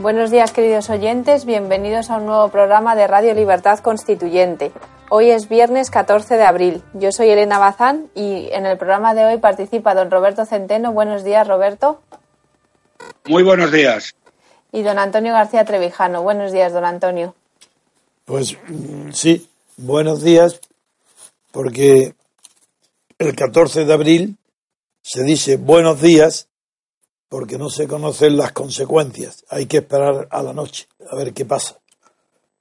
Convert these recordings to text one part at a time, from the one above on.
Buenos días queridos oyentes, bienvenidos a un nuevo programa de Radio Libertad Constituyente. Hoy es viernes 14 de abril. Yo soy Elena Bazán y en el programa de hoy participa don Roberto Centeno. Buenos días, Roberto. Muy buenos días. Y don Antonio García Trevijano. Buenos días, don Antonio. Pues mm, sí, buenos días, porque el 14 de abril se dice buenos días porque no se conocen las consecuencias. Hay que esperar a la noche a ver qué pasa.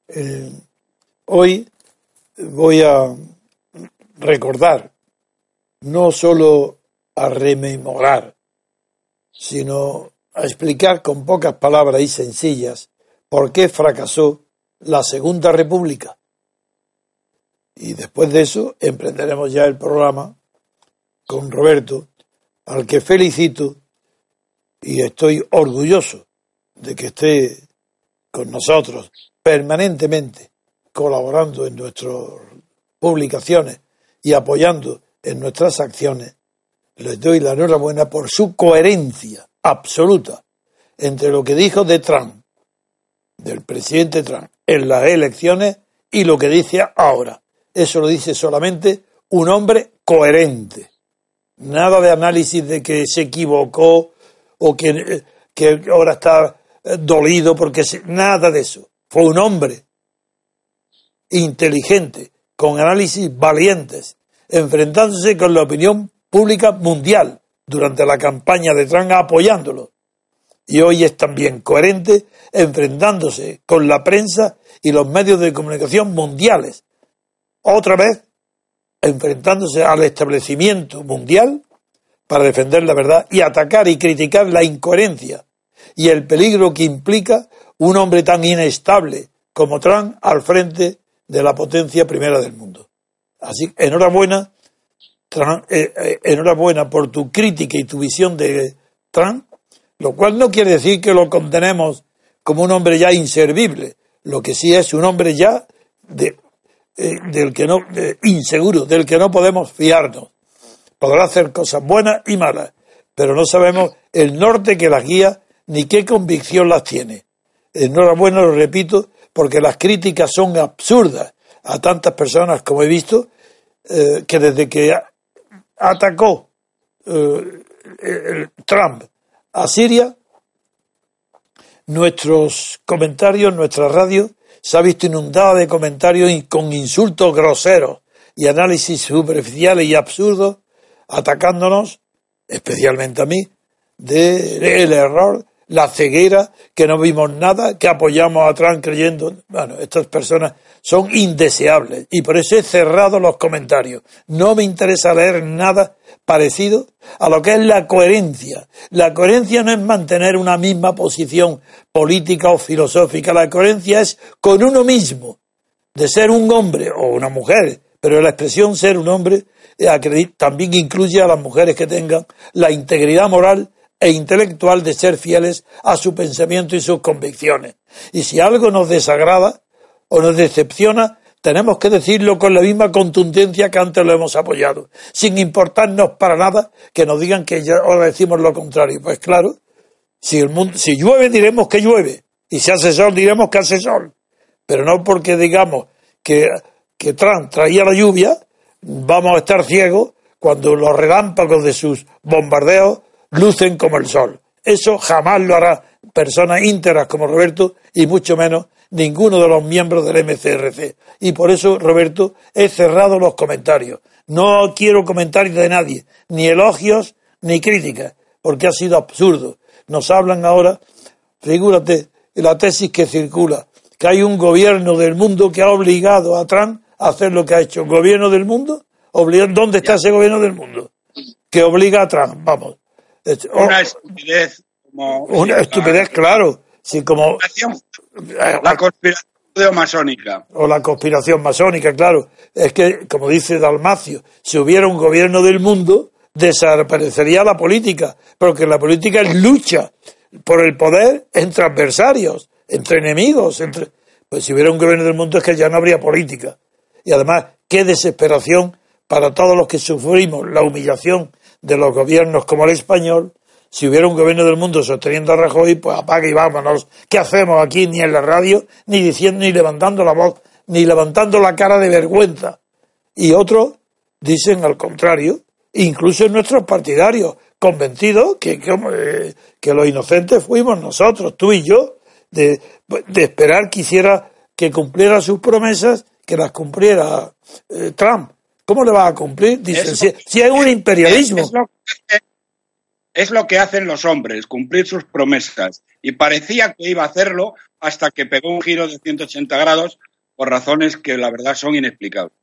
Eh, hoy voy a recordar, no solo a rememorar, sino a explicar con pocas palabras y sencillas por qué fracasó la Segunda República. Y después de eso emprenderemos ya el programa con Roberto, al que felicito y estoy orgulloso de que esté con nosotros permanentemente colaborando en nuestras publicaciones y apoyando en nuestras acciones, les doy la enhorabuena por su coherencia absoluta entre lo que dijo de Trump, del presidente Trump, en las elecciones y lo que dice ahora. Eso lo dice solamente un hombre coherente. Nada de análisis de que se equivocó o que, que ahora está dolido porque nada de eso. Fue un hombre inteligente, con análisis valientes, enfrentándose con la opinión pública mundial durante la campaña de Trump apoyándolo. Y hoy es también coherente enfrentándose con la prensa y los medios de comunicación mundiales. Otra vez enfrentándose al establecimiento mundial para defender la verdad y atacar y criticar la incoherencia y el peligro que implica un hombre tan inestable como Trump al frente de la potencia primera del mundo. Así, enhorabuena, eh, eh, enhorabuena por tu crítica y tu visión de Trump, lo cual no quiere decir que lo contenemos como un hombre ya inservible, lo que sí es un hombre ya de, eh, del que no inseguro, del que no podemos fiarnos. Podrá hacer cosas buenas y malas, pero no sabemos el norte que las guía ni qué convicción las tiene. Enhorabuena, lo repito, porque las críticas son absurdas a tantas personas como he visto, eh, que desde que atacó eh, Trump a Siria, nuestros comentarios, nuestra radio, se ha visto inundada de comentarios con insultos groseros y análisis superficiales y absurdos, atacándonos, especialmente a mí, del el error la ceguera, que no vimos nada, que apoyamos a Trump creyendo. Bueno, estas personas son indeseables y por eso he cerrado los comentarios. No me interesa leer nada parecido a lo que es la coherencia. La coherencia no es mantener una misma posición política o filosófica, la coherencia es con uno mismo, de ser un hombre o una mujer, pero la expresión ser un hombre también incluye a las mujeres que tengan la integridad moral e intelectual de ser fieles a su pensamiento y sus convicciones. Y si algo nos desagrada o nos decepciona, tenemos que decirlo con la misma contundencia que antes lo hemos apoyado, sin importarnos para nada que nos digan que ahora decimos lo contrario. Pues claro, si, el mundo, si llueve diremos que llueve, y si hace sol diremos que hace sol, pero no porque digamos que, que Trump traía la lluvia, vamos a estar ciegos cuando los relámpagos de sus bombardeos lucen como el sol. Eso jamás lo hará personas íntegras como Roberto y mucho menos ninguno de los miembros del MCRC. Y por eso, Roberto, he cerrado los comentarios. No quiero comentarios de nadie, ni elogios ni críticas, porque ha sido absurdo. Nos hablan ahora, figúrate, la tesis que circula, que hay un gobierno del mundo que ha obligado a Trump a hacer lo que ha hecho. ¿Gobierno del mundo? ¿Dónde está ese gobierno del mundo? Que obliga a Trump, vamos. Una estupidez. una estupidez, claro. si como la conspiración masónica o la conspiración masónica, claro, es que como dice Dalmacio, si hubiera un gobierno del mundo desaparecería la política, porque la política es lucha por el poder entre adversarios, entre enemigos, entre pues si hubiera un gobierno del mundo es que ya no habría política. Y además, qué desesperación para todos los que sufrimos la humillación de los gobiernos como el español, si hubiera un gobierno del mundo sosteniendo a Rajoy, pues apague y vámonos. ¿Qué hacemos aquí ni en la radio, ni diciendo, ni levantando la voz, ni levantando la cara de vergüenza? Y otros dicen al contrario, incluso en nuestros partidarios, convencidos que, que, los inocentes fuimos nosotros, tú y yo, de, de esperar que hiciera, que cumpliera sus promesas, que las cumpliera eh, Trump. ¿Cómo le va a cumplir? Dicen, si, si, hay un imperialismo. Es, lo que, es lo que hacen los hombres, cumplir sus promesas. Y parecía que iba a hacerlo hasta que pegó un giro de 180 grados por razones que la verdad son inexplicables.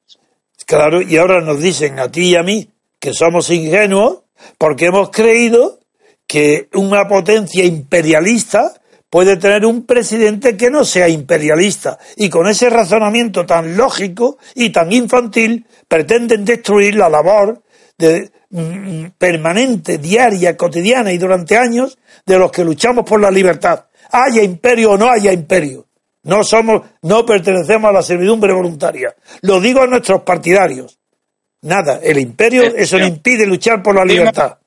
Claro, y ahora nos dicen a ti y a mí que somos ingenuos porque hemos creído que una potencia imperialista puede tener un presidente que no sea imperialista. Y con ese razonamiento tan lógico y tan infantil pretenden destruir la labor de, mm, permanente, diaria, cotidiana y durante años de los que luchamos por la libertad. Haya imperio o no haya imperio. No somos, no pertenecemos a la servidumbre voluntaria. Lo digo a nuestros partidarios. Nada, el imperio, eso no impide luchar por la libertad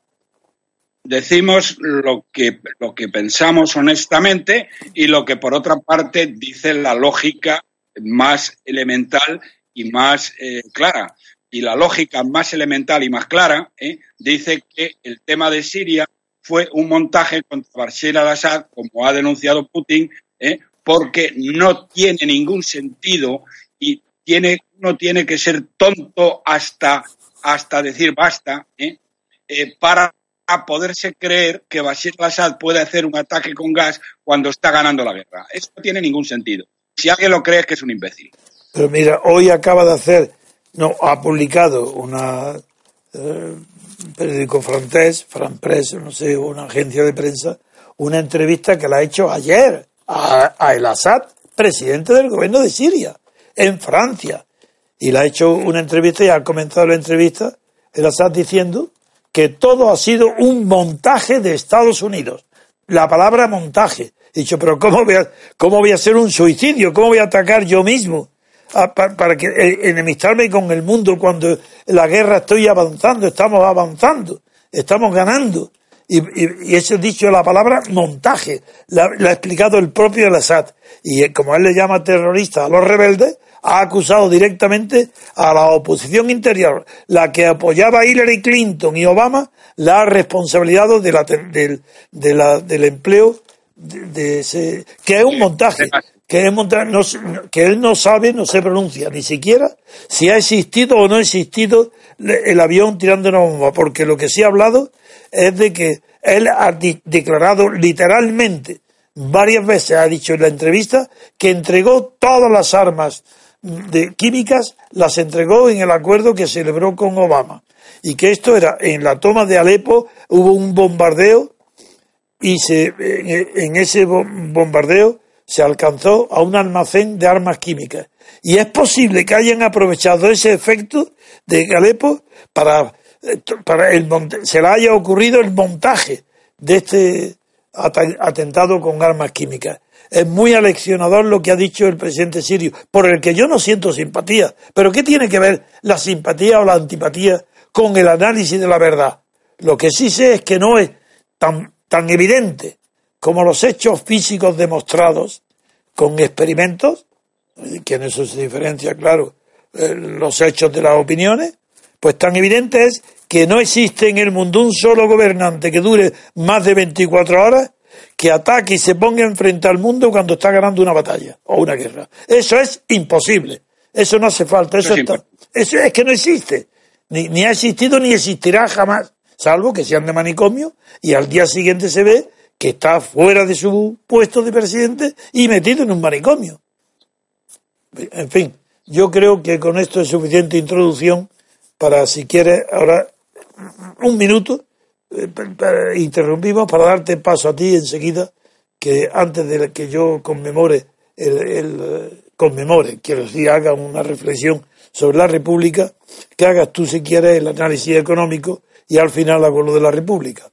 decimos lo que, lo que pensamos honestamente y lo que por otra parte dice la lógica más elemental y más eh, clara. Y la lógica más elemental y más clara eh, dice que el tema de Siria fue un montaje contra Bashar al-Assad, como ha denunciado Putin, eh, porque no tiene ningún sentido y tiene, no tiene que ser tonto hasta, hasta decir basta para a poderse creer que Bashir al-Assad puede hacer un ataque con gas cuando está ganando la guerra. Eso no tiene ningún sentido. Si alguien lo cree es que es un imbécil. Pero mira, hoy acaba de hacer, no, ha publicado una eh, periódico francés, Franpress, no sé, una agencia de prensa, una entrevista que la ha hecho ayer a, a el Assad, presidente del gobierno de Siria, en Francia. Y le ha hecho una entrevista y ha comenzado la entrevista el Assad diciendo que todo ha sido un montaje de Estados Unidos. La palabra montaje. He dicho, pero ¿cómo voy a, cómo voy a hacer un suicidio? ¿Cómo voy a atacar yo mismo? Ah, para, que eh, enemistarme con el mundo cuando la guerra estoy avanzando, estamos avanzando, estamos ganando. Y, y, ese dicho la palabra montaje, la, ha explicado el propio El Assad. Y eh, como él le llama terrorista a los rebeldes, ha acusado directamente a la oposición interior, la que apoyaba a Hillary Clinton y Obama, la responsabilidad de del empleo de, ese, que es un montaje, que, es montaje, que él no sabe, no se pronuncia ni siquiera si ha existido o no ha existido el avión tirando una bomba, porque lo que sí ha hablado es de que él ha declarado literalmente varias veces, ha dicho en la entrevista, que entregó todas las armas de químicas las entregó en el acuerdo que celebró con Obama. Y que esto era, en la toma de Alepo hubo un bombardeo y se, en ese bombardeo se alcanzó a un almacén de armas químicas. Y es posible que hayan aprovechado ese efecto de Alepo para, para el, se le haya ocurrido el montaje de este atentado con armas químicas. Es muy aleccionador lo que ha dicho el presidente sirio, por el que yo no siento simpatía. Pero ¿qué tiene que ver la simpatía o la antipatía con el análisis de la verdad? Lo que sí sé es que no es tan, tan evidente como los hechos físicos demostrados con experimentos, que en eso se diferencia, claro, eh, los hechos de las opiniones, pues tan evidente es que no existe en el mundo un solo gobernante que dure más de 24 horas que ataque y se ponga enfrente al mundo cuando está ganando una batalla o una guerra. Eso es imposible. Eso no hace falta. Eso, es, es que no existe. Ni, ni ha existido ni existirá jamás. Salvo que sean de manicomio y al día siguiente se ve que está fuera de su puesto de presidente y metido en un manicomio. En fin, yo creo que con esto es suficiente introducción para, si quieres, ahora un minuto interrumpimos para darte paso a ti enseguida que antes de que yo conmemore el, conmemore, quiero decir, haga una reflexión sobre la República, que hagas tú si quieres el análisis económico y al final hago lo de la República.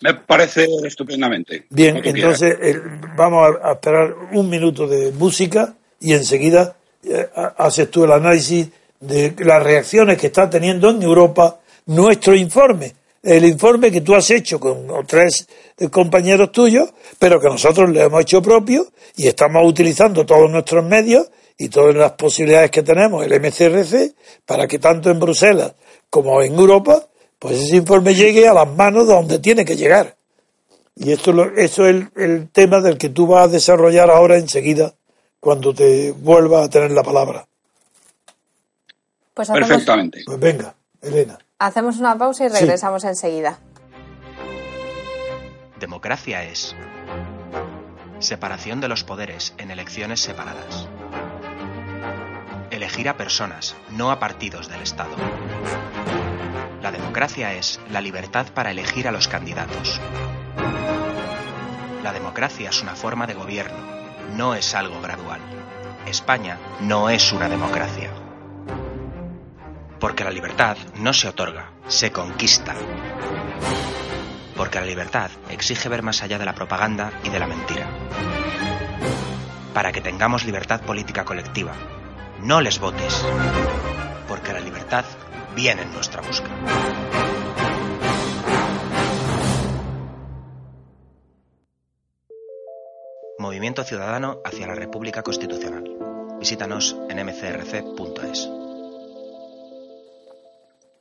Me parece estupendamente. Bien, entonces vamos a, esperar un minuto de música y enseguida eh, haces tú el análisis de las reacciones que está teniendo en Europa nuestro informe. El informe que tú has hecho con tres eh, compañeros tuyos, pero que nosotros le hemos hecho propio y estamos utilizando todos nuestros medios y todas las posibilidades que tenemos, el MCRC, para que tanto en Bruselas como en Europa pues ese informe llegue a las manos de donde tiene que llegar. Y esto, eso es el, tema del que tú vas a desarrollar ahora enseguida, cuando te vuelva a tener la palabra. Pues Perfectamente. Pues venga, Elena. Hacemos una pausa y regresamos enseguida. Democracia es separación de los poderes en elecciones separadas. Elegir a personas, no a partidos del Estado. La democracia es la libertad para elegir a los candidatos. La democracia es una forma de gobierno, no es algo gradual. España no es una democracia. Porque la libertad no se otorga, se conquista. Porque la libertad exige ver más allá de la propaganda y de la mentira. Para que tengamos libertad política colectiva, no les votes. Porque la libertad viene en nuestra busca. Movimiento Ciudadano hacia la República Constitucional. Visítanos en mcrc.es.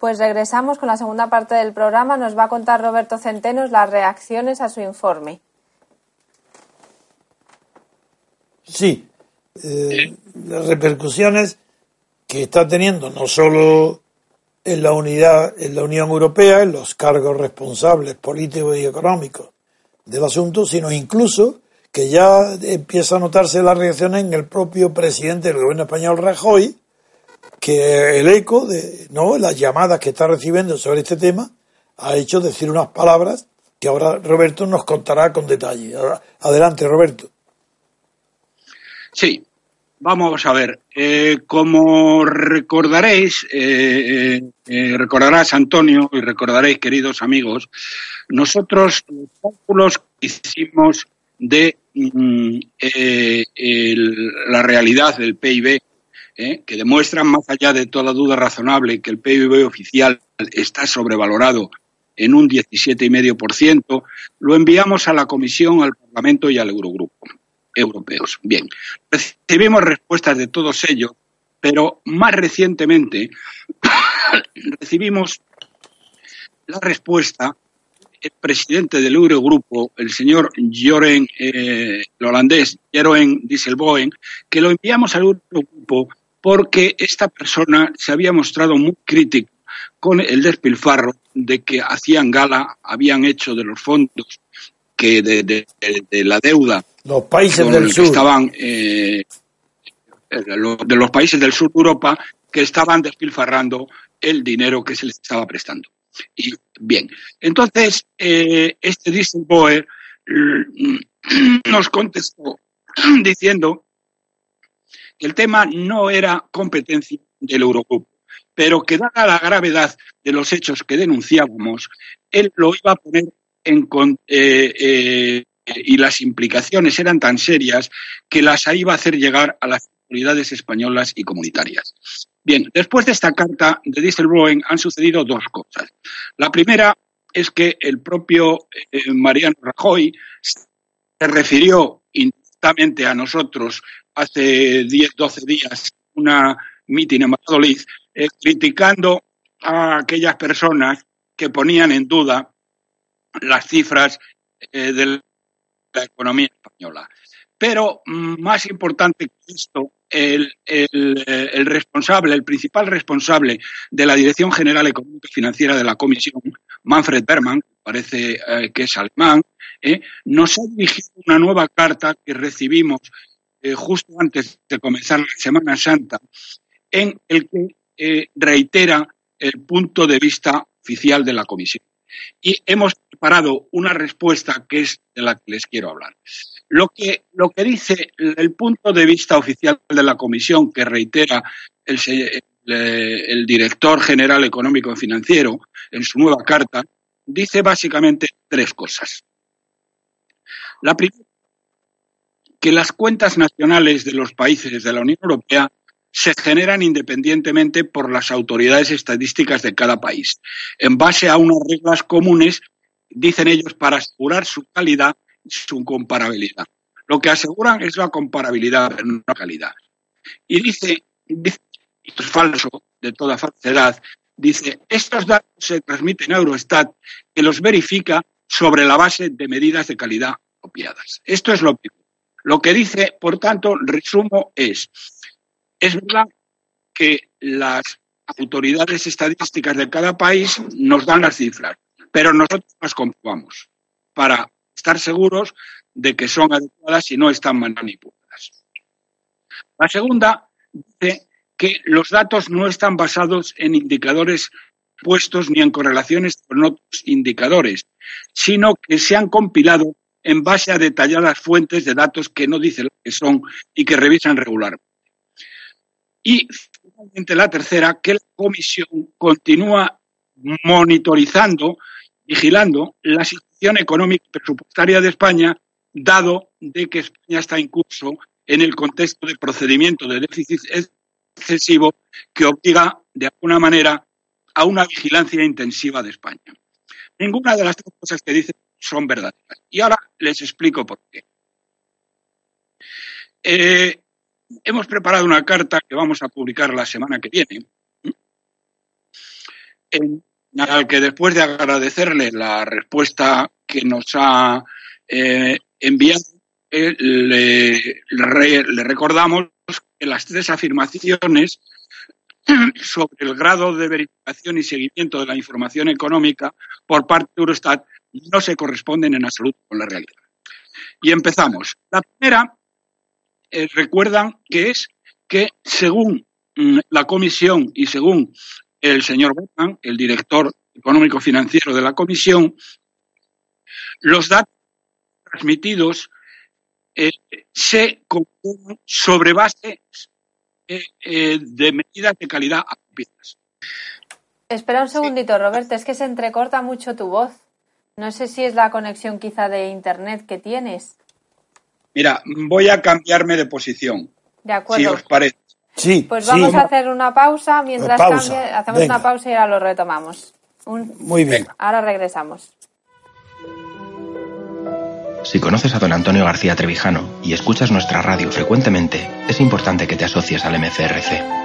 Pues regresamos con la segunda parte del programa. Nos va a contar Roberto Centenos las reacciones a su informe. Sí, eh, las repercusiones que está teniendo no solo en la unidad, en la Unión Europea, en los cargos responsables políticos y económicos del asunto, sino incluso que ya empieza a notarse la reacción en el propio presidente del gobierno español, Rajoy, que el eco de no las llamadas que está recibiendo sobre este tema ha hecho decir unas palabras que ahora Roberto nos contará con detalle. Adelante, Roberto. Sí, Vamos a ver, eh, como recordaréis, eh, eh, recordarás Antonio y recordaréis, queridos amigos, nosotros los cálculos que hicimos de mm, la realidad del PIB, que demuestran más allá de toda duda razonable que el PIB oficial está sobrevalorado en un 17,5%, lo enviamos a la Comisión, al Parlamento y al Eurogrupo europeos. Bien, recibimos respuestas de todos ellos, pero más recientemente recibimos la respuesta del presidente del Eurogrupo, el señor Joren, eh, el holandés Jeroen Dieselboen, que lo enviamos al Eurogrupo porque esta persona se había mostrado muy crítico con el despilfarro de que hacían gala, habían hecho de los fondos que de la deuda los países del sur. Estaban, eh, de los países del sur de Europa que estaban despilfarrando el dinero que se les estaba prestando. Y bien, entonces eh, este Dieselboer mm, nos contestó diciendo el tema no era competencia del Eurogrupo, pero que dada la gravedad de los hechos que denunciábamos, él lo iba a poner en, eh, y las implicaciones eran tan serias que las iba a hacer llegar a las autoridades españolas y comunitarias. Bien, después de esta carta de Dieselbloem han sucedido dos cosas. La primera es que el propio eh, Mariano Rajoy se refirió intensamente a nosotros hace 10, 12 días, una mitin en Madrid, eh, criticando a aquellas personas que ponían en duda las cifras eh, del la economía española. Pero mm, más importante que esto, el, responsable, el principal responsable de la Dirección General Económica y Financiera de la Comisión, Manfred Berman, parece eh, que es alemán, eh, nos ha dirigido una nueva carta que recibimos eh, justo antes de comenzar la Semana Santa, en el que reitera el punto de vista oficial de la Comisión. y hemos preparado una respuesta que es de la que les quiero hablar. Lo que, lo que dice el punto de vista oficial de la Comisión, que reitera el, el director general económico y financiero en su nueva carta, dice básicamente tres cosas. La primera, que las cuentas nacionales de los países de la Unión Europea se generan independientemente por las autoridades estadísticas de cada país, en base a unas reglas comunes, dicen ellos, para asegurar su calidad y su comparabilidad. Lo que aseguran es la comparabilidad, no la calidad. Y dice, esto es falso, de toda falsedad, dice, estos datos se transmiten a Eurostat, que los verifica sobre la base de medidas de calidad apropiadas. Esto es lo primero. Lo que dice, por tanto, resumo, es, es verdad que las autoridades estadísticas de cada país nos dan las cifras, pero nosotros las comprobamos para estar seguros de que son adecuadas y no están manipuladas. La segunda dice que los datos no están basados en indicadores puestos ni en correlaciones con otros indicadores, sino que se han compilado en base a detalladas fuentes de datos que no dicen lo que son y que revisan regularmente. Y finalmente la tercera, que la Comisión continúa monitorizando, vigilando la situación económica y presupuestaria de España, dado de que España está en curso en el contexto de procedimiento de déficit excesivo que obliga, de alguna manera, a una vigilancia intensiva de España. Ninguna de las tres cosas que dice son verdaderas. Y ahora les explico por qué. Eh, hemos preparado una carta que vamos a publicar la semana que viene, en, al que después de agradecerle la respuesta que nos ha eh, enviado, eh, le, le recordamos que las tres afirmaciones sobre el grado de verificación y seguimiento de la información económica por parte de Eurostat no se corresponden en absoluto con la realidad. Y empezamos. La primera, eh, recuerdan que es que según mm, la comisión y según el señor Berman, el director económico financiero de la comisión, los datos transmitidos eh, se componen sobre bases eh, eh, de medidas de calidad apropiadas. Espera un segundito, Roberto, es que se entrecorta mucho tu voz. No sé si es la conexión quizá de internet que tienes. Mira, voy a cambiarme de posición. De acuerdo. Si os parece. Sí. Pues vamos a hacer una pausa. Mientras Pausa. cambie, hacemos Venga. una pausa y ahora lo retomamos. Un- Muy bien. Ahora regresamos. Si conoces a don Antonio García Trevijano y escuchas nuestra radio frecuentemente, es importante que te asocies al MCRC.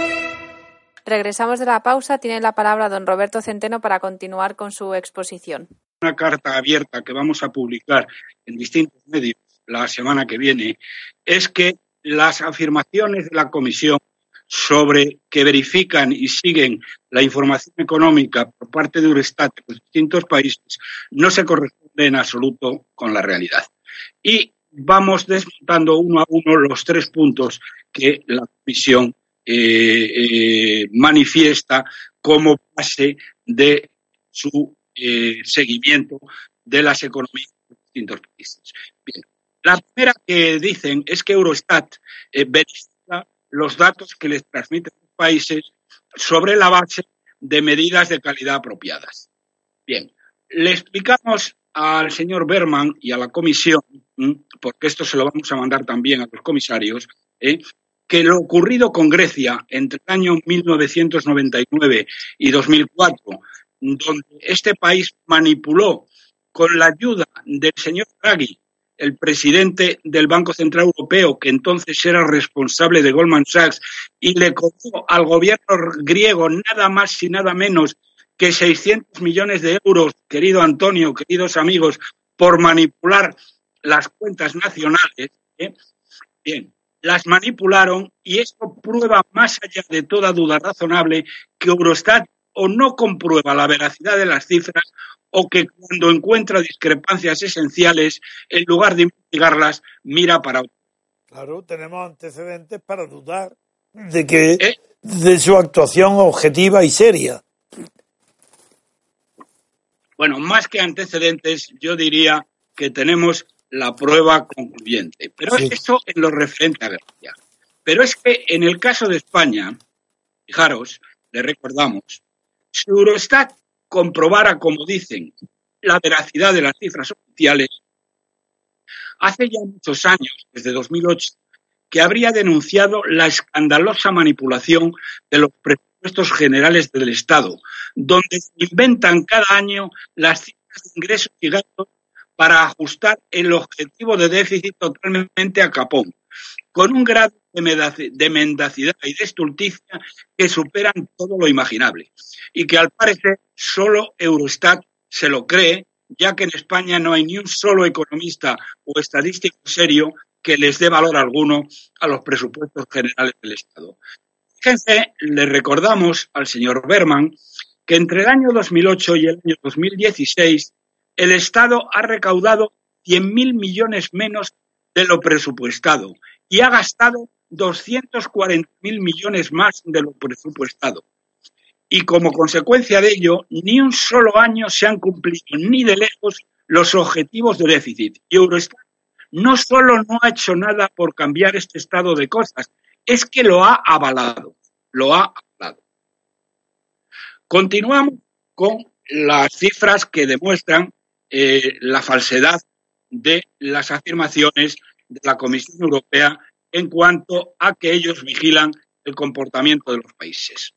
Regresamos de la pausa. Tiene la palabra don Roberto Centeno para continuar con su exposición. Una carta abierta que vamos a publicar en distintos medios la semana que viene es que las afirmaciones de la Comisión sobre que verifican y siguen la información económica por parte de Eurostat de los distintos países no se corresponde en absoluto con la realidad. Y vamos desmontando uno a uno los tres puntos que la Comisión eh, eh, manifiesta como base de su eh, seguimiento de las economías de distintos países. Bien. La primera que dicen es que Eurostat verifica los datos que les transmiten los países sobre la base de medidas de calidad apropiadas. Bien, le explicamos al señor Berman y a la comisión, porque esto se lo vamos a mandar también a los comisarios, ¿eh? Que lo ocurrido con Grecia entre el año 1999 y 2004, donde este país manipuló con la ayuda del señor Draghi, el presidente del Banco Central Europeo, que entonces era responsable de Goldman Sachs, y le cobró al gobierno griego nada más y nada menos que 600 millones de euros, querido Antonio, queridos amigos, por manipular las cuentas nacionales, ¿eh? bien, las manipularon y esto prueba más allá de toda duda razonable que Eurostat o no comprueba la veracidad de las cifras o que cuando encuentra discrepancias esenciales, en lugar de investigarlas, mira para otro. Claro, tenemos antecedentes para dudar de que ¿Eh? de su actuación objetiva y seria. Bueno, más que antecedentes, yo diría que tenemos la prueba concluyente. Pero eso en lo referente a Grecia. Pero es que en el caso de España, fijaros, le recordamos, si Eurostat comprobara, como dicen, la veracidad de las cifras oficiales, hace ya muchos años, desde 2008, que habría denunciado la escandalosa manipulación de los presupuestos generales del Estado, donde se inventan cada año las cifras de ingresos y gastos para ajustar el objetivo de déficit totalmente a capón, con un grado de mendacidad y de estulticia que superan todo lo imaginable y que al parecer solo Eurostat se lo cree, ya que en España no hay ni un solo economista o estadístico serio que les dé valor alguno a los presupuestos generales del Estado. Fíjense, le recordamos al señor Berman que entre el año 2008 y el año 2016 el Estado ha recaudado 100.000 millones menos de lo presupuestado y ha gastado 240.000 millones más de lo presupuestado. Y como consecuencia de ello, ni un solo año se han cumplido ni de lejos los objetivos de déficit. Y Eurostat no solo no ha hecho nada por cambiar este estado de cosas, es que lo ha avalado. Lo ha avalado. Continuamos con las cifras que demuestran eh, la falsedad de las afirmaciones de la Comisión Europea en cuanto a que ellos vigilan el comportamiento de los países.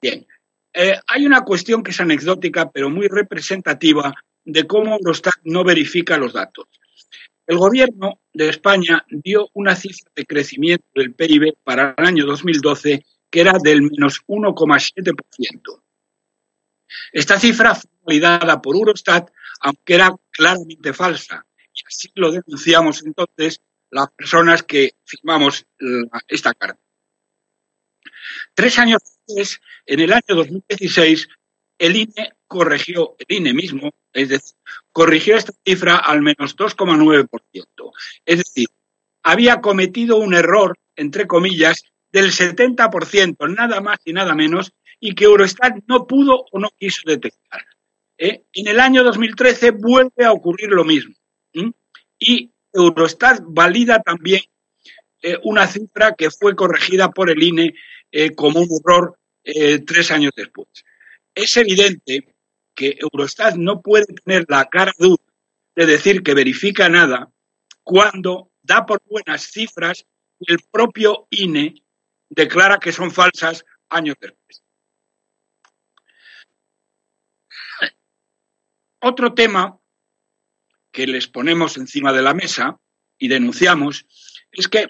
Bien, eh, hay una cuestión que es anecdótica, pero muy representativa de cómo Eurostat no verifica los datos. El gobierno de España dio una cifra de crecimiento del PIB para el año 2012 que era del menos 1,7%. Esta cifra fue validada por Eurostat aunque era claramente falsa. Y así lo denunciamos entonces las personas que firmamos esta carta. Tres años después, en el año 2016, el INE corrigió, el INE mismo, es decir, corrigió esta cifra al menos 2,9%. Es decir, había cometido un error, entre comillas, del 70%, nada más y nada menos, y que Eurostat no pudo o no quiso detectar. ¿eh? En el año 2013 vuelve a ocurrir lo mismo. Y Eurostat valida también eh, una cifra que fue corregida por el INE eh, como un error tres años después. Es evidente que Eurostat no puede tener la cara dura de decir que verifica nada cuando da por buenas cifras y el propio INE declara que son falsas años después. Otro tema que les ponemos encima de la mesa y denunciamos es que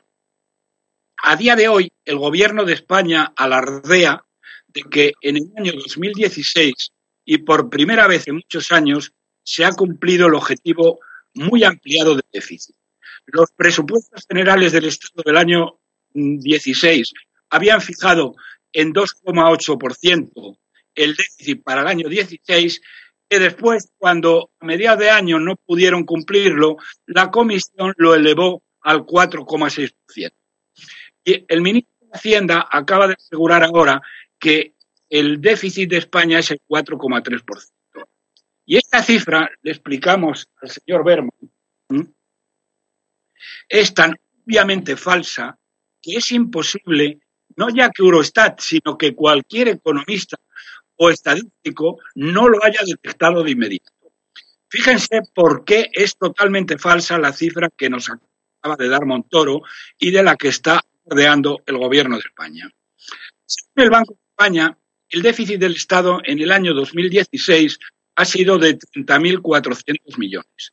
a día de hoy el gobierno de España alardea de que en el año 2016 y por primera vez en muchos años se ha cumplido el objetivo muy ampliado de déficit. Los presupuestos generales del Estado del año 16 habían fijado en 2,8% el déficit para el año 16 que después, cuando a mediados de año no pudieron cumplirlo, la comisión lo elevó al 4,6%. Y el ministro de Hacienda acaba de asegurar ahora que el déficit de España es el 4,3%. Y esta cifra, le explicamos al señor Berman, es tan obviamente falsa que es imposible, no ya que Eurostat, sino que cualquier economista o estadístico no lo haya detectado de inmediato. Fíjense por qué es totalmente falsa la cifra que nos acaba de dar Montoro y de la que está rodeando el gobierno de España. Según el Banco de España, el déficit del Estado en el año 2016 ha sido de 30.400 millones.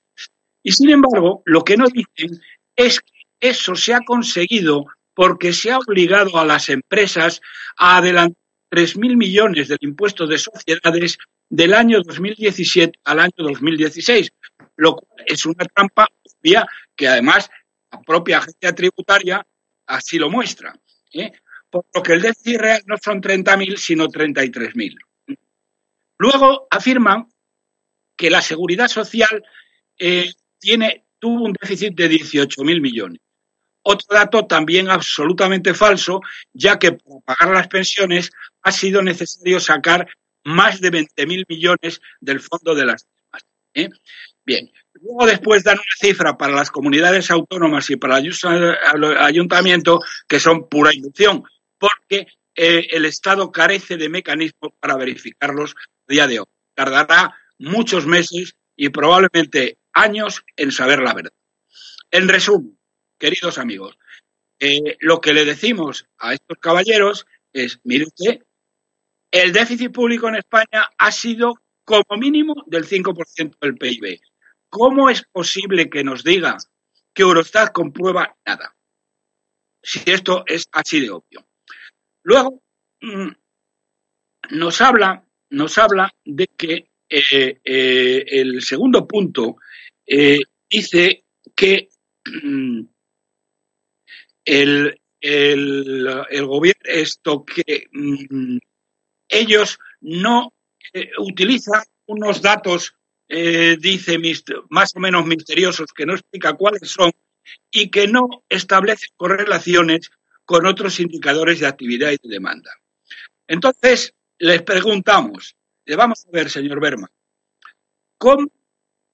Y sin embargo, lo que no dicen es que eso se ha conseguido porque se ha obligado a las empresas a adelantar 3.000 millones del impuesto de sociedades del año 2017 al año 2016, lo cual es una trampa obvia que además la propia agencia tributaria así lo muestra. ¿eh? Por lo que el déficit real no son 30.000, sino 33.000. Luego afirman que la seguridad social eh, tiene, tuvo un déficit de 18.000 millones. Otro dato también absolutamente falso, ya que para pagar las pensiones ha sido necesario sacar más de 20.000 millones del fondo de las mismas. ¿eh? Bien, luego después dan una cifra para las comunidades autónomas y para el ayuntamiento que son pura inducción, porque eh, el Estado carece de mecanismos para verificarlos a día de hoy. Tardará muchos meses y probablemente años en saber la verdad. En resumen, queridos amigos, eh, lo que le decimos a estos caballeros es, mire usted, el déficit público en España ha sido como mínimo del 5% del PIB. ¿Cómo es posible que nos diga que Eurostat comprueba nada? Si esto es así de obvio. Luego, mm, nos habla, nos habla de que eh, eh, el segundo punto eh, dice que mm, el, el, gobierno, esto que mm, ellos no utilizan unos datos, dice, más o menos misteriosos, que no explica cuáles son, y que no establecen correlaciones con otros indicadores de actividad y de demanda. Entonces, les preguntamos, le vamos a ver, señor Berman, cómo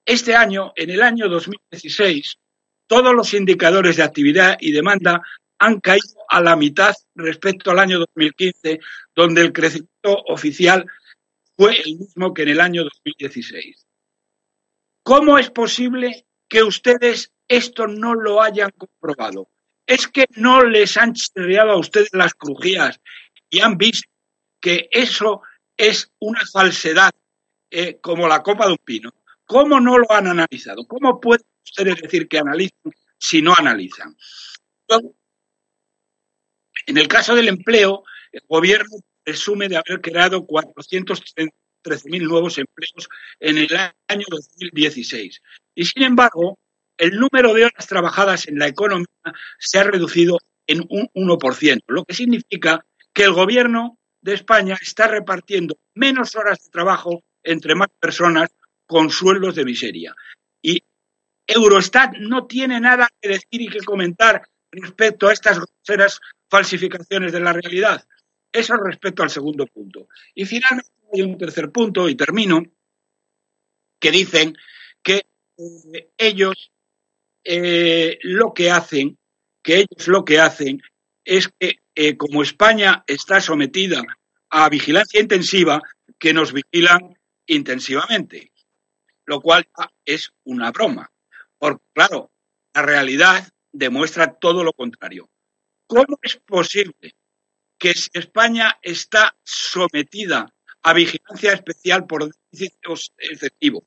este año, en el año 2016, todos los indicadores de actividad y demanda han caído a la mitad respecto al año 2015, donde el crecimiento oficial fue el mismo que en el año 2016. ¿Cómo es posible que ustedes esto no lo hayan comprobado? Es que no les han chirriado a ustedes las crujías y han visto que eso es una falsedad eh, como la copa de un pino. ¿Cómo no lo han analizado? ¿Cómo pueden ustedes decir que analizan si no analizan? En el caso del empleo, el gobierno presume de haber creado 413.000 nuevos empleos en el año 2016. Y sin embargo, el número de horas trabajadas en la economía se ha reducido en un 1%, lo que significa que el gobierno de España está repartiendo menos horas de trabajo entre más personas con sueldos de miseria. Y Eurostat no tiene nada que decir y que comentar respecto a estas groseras falsificaciones de la realidad. Eso respecto al segundo punto. Y finalmente hay un tercer punto, y termino, que dicen que eh, ellos eh, lo que hacen, que ellos lo que hacen es que eh, como España está sometida a vigilancia intensiva, que nos vigilan intensivamente, lo cual es una broma. Porque, claro, la realidad demuestra todo lo contrario. ¿Cómo es posible que si España está sometida a vigilancia especial por déficit excesivo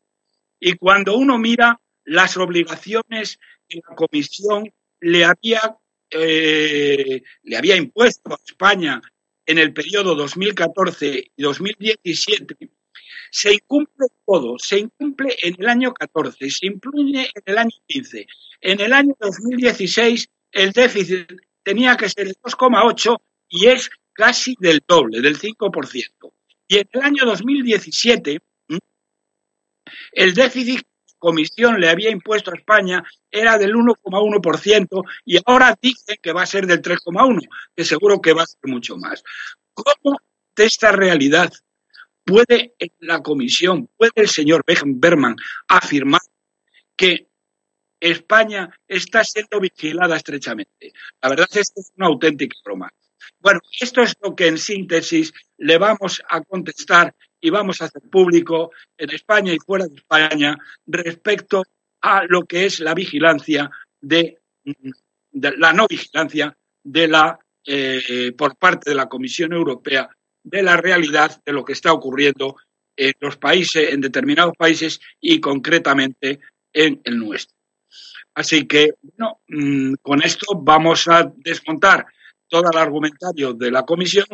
y cuando uno mira las obligaciones que la Comisión le había eh, le había impuesto a España en el periodo 2014 y 2017, se incumple todo, se incumple en el año 14, se incluye en el año 15. En el año 2016 el déficit tenía que ser el 2,8 y es casi del doble, del 5%. Y en el año 2017 el déficit Comisión le había impuesto a España era del 1,1% y ahora dice que va a ser del 3,1%, que seguro que va a ser mucho más. ¿Cómo de esta realidad puede la Comisión, puede el señor Berman afirmar que España está siendo vigilada estrechamente? La verdad es que es una auténtica broma. Bueno, esto es lo que en síntesis le vamos a contestar y vamos a hacer público en España y fuera de España respecto a lo que es la vigilancia de, la no vigilancia de la eh, por parte de la Comisión Europea de la realidad de lo que está ocurriendo en los países, en determinados países y concretamente en el nuestro. Así que, bueno, mm, con esto vamos a desmontar todo el argumentario de la Comisión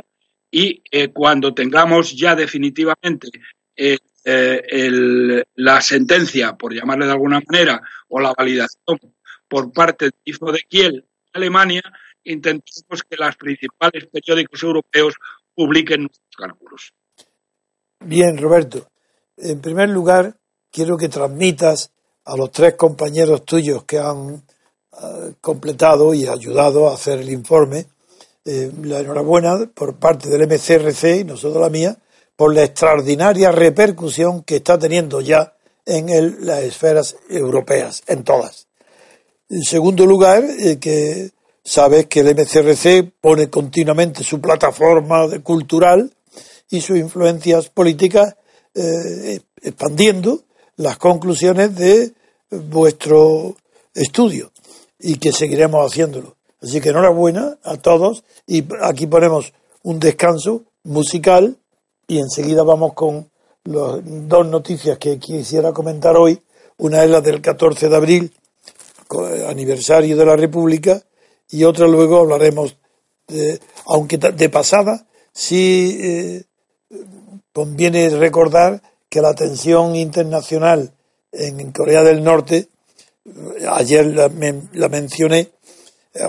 y eh, cuando tengamos ya definitivamente el eh, la sentencia, por llamarle de alguna manera, o la validación por parte del hijo de Kiel, Alemania, intentemos que los principales periódicos europeos publiquen nuestros cálculos. Bien, Roberto. En primer lugar, quiero que transmitas a los tres compañeros tuyos que han eh, completado y ayudado a hacer el informe eh, la enhorabuena por parte del MCRC y nosotros la mía por la extraordinaria repercusión que está teniendo ya en las esferas europeas, en todas. En segundo lugar, eh, que sabes que el MCRC pone continuamente su plataforma cultural y sus influencias políticas eh, expandiendo las conclusiones de vuestro estudio y que seguiremos haciéndolo. Así que enhorabuena a todos y aquí ponemos un descanso musical y enseguida vamos con las dos noticias que quisiera comentar hoy. Una es la del 14 de abril, aniversario de la República, y otra luego hablaremos, de, aunque de pasada, sí eh, conviene recordar que la tensión internacional en Corea del Norte, ayer la mencioné,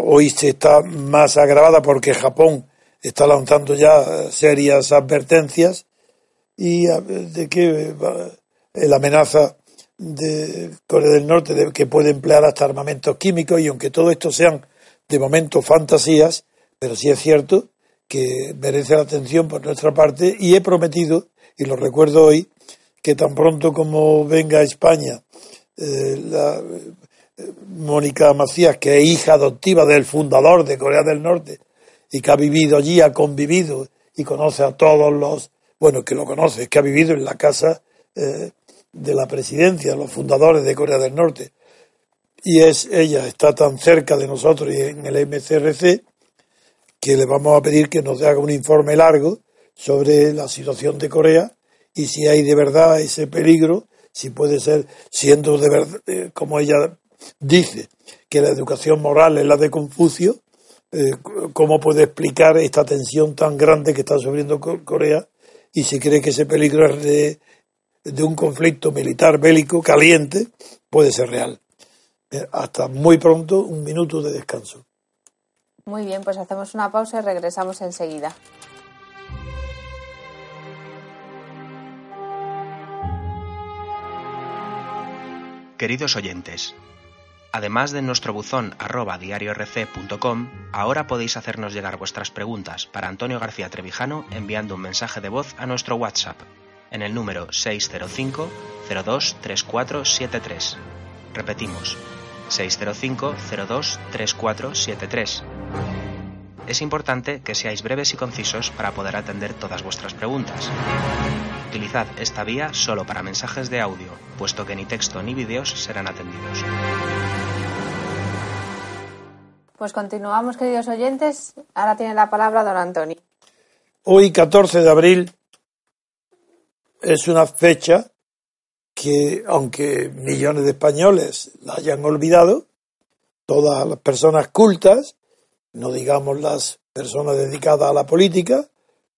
hoy se está más agravada porque Japón está lanzando ya serias advertencias y de que la amenaza de Corea del Norte de que puede emplear hasta armamentos químicos y aunque todo esto sean de momento fantasías, pero sí es cierto que merece la atención por nuestra parte y he prometido, y lo recuerdo hoy, que tan pronto como venga a España eh, la, Mónica Macías, que es hija adoptiva del fundador de Corea del Norte y que ha vivido allí, ha convivido y conoce a todos los, bueno, que lo conoce, que ha vivido en la casa eh, de la presidencia, los fundadores de Corea del Norte. Y es ella, está tan cerca de nosotros y en el MCRC que le vamos a pedir que nos haga un informe largo sobre la situación de Corea y si hay de verdad ese peligro, si puede ser, siendo de verdad, eh, como ella dice que la educación moral es la de Confucio, eh, ¿cómo puede explicar esta tensión tan grande que está sufriendo Corea? Y si cree que ese peligro es de, de un conflicto militar bélico caliente, puede ser real. Eh, hasta muy pronto, un minuto de descanso. Muy bien, pues hacemos una pausa y regresamos enseguida. Queridos oyentes, Además de nuestro buzón arroba diariorc.com, ahora podéis hacernos llegar vuestras preguntas para Antonio García Trevijano enviando un mensaje de voz a nuestro WhatsApp en el número 605 02 3473. Repetimos, 605 02 3473. Es importante que seáis breves y concisos para poder atender todas vuestras preguntas. Utilizad esta vía solo para mensajes de audio, puesto que ni texto ni vídeos serán atendidos. Pues continuamos, queridos oyentes. Ahora tiene la palabra don Antonio. Hoy, 14 de abril, es una fecha que, aunque millones de españoles la hayan olvidado, todas las personas cultas, no digamos las personas dedicadas a la política,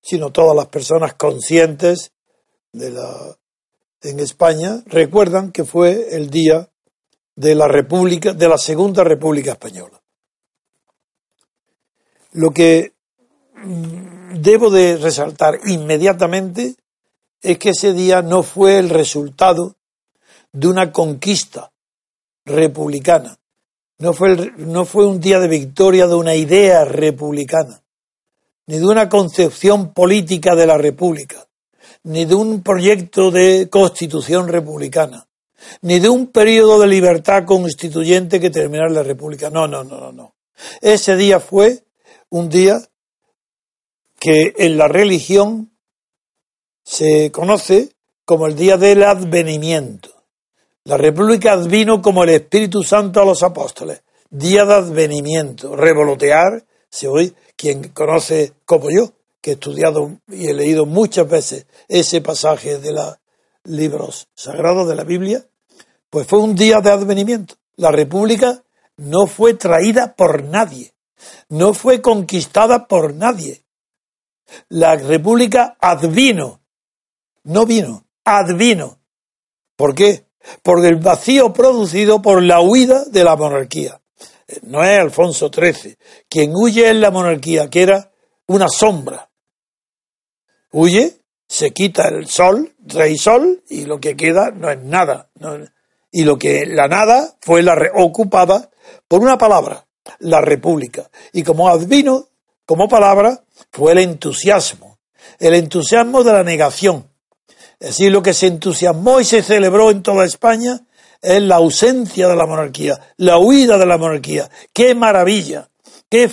sino todas las personas conscientes de la, en España, recuerdan que fue el día de la República, de la Segunda República Española. Lo que mm, debo de resaltar inmediatamente es que ese día no fue el resultado de una conquista republicana, no fue, no fue un día de victoria de una idea republicana, ni de una concepción política de la República, ni de un proyecto de constitución republicana, ni de un periodo de libertad constituyente que terminara la República. No, no, no, no, no. Ese día fue un día que en la religión se conoce como el día del advenimiento. La República advino como el Espíritu Santo a los apóstoles. Día de advenimiento. Revolotear, se oye, quien conoce como yo, que he estudiado y he leído muchas veces ese pasaje de los libros sagrados de la Biblia, pues fue un día de advenimiento. La República no fue traída por nadie no fue conquistada por nadie. La república advino, no vino. advino. ¿Por qué? Por el vacío producido por la huida de la monarquía. No es Alfonso XIII. Quien huye es la monarquía, que era una sombra. Huye, se quita el sol, rey sol, y lo que queda no es nada. y lo que la nada fue la ocupada por una palabra, la república. Y como advino, como palabra, fue el entusiasmo. El entusiasmo de la negación. Es decir, lo que se entusiasmó y se celebró en toda España es la ausencia de la monarquía, la huida de la monarquía. ¡Qué maravilla! ¡Qué,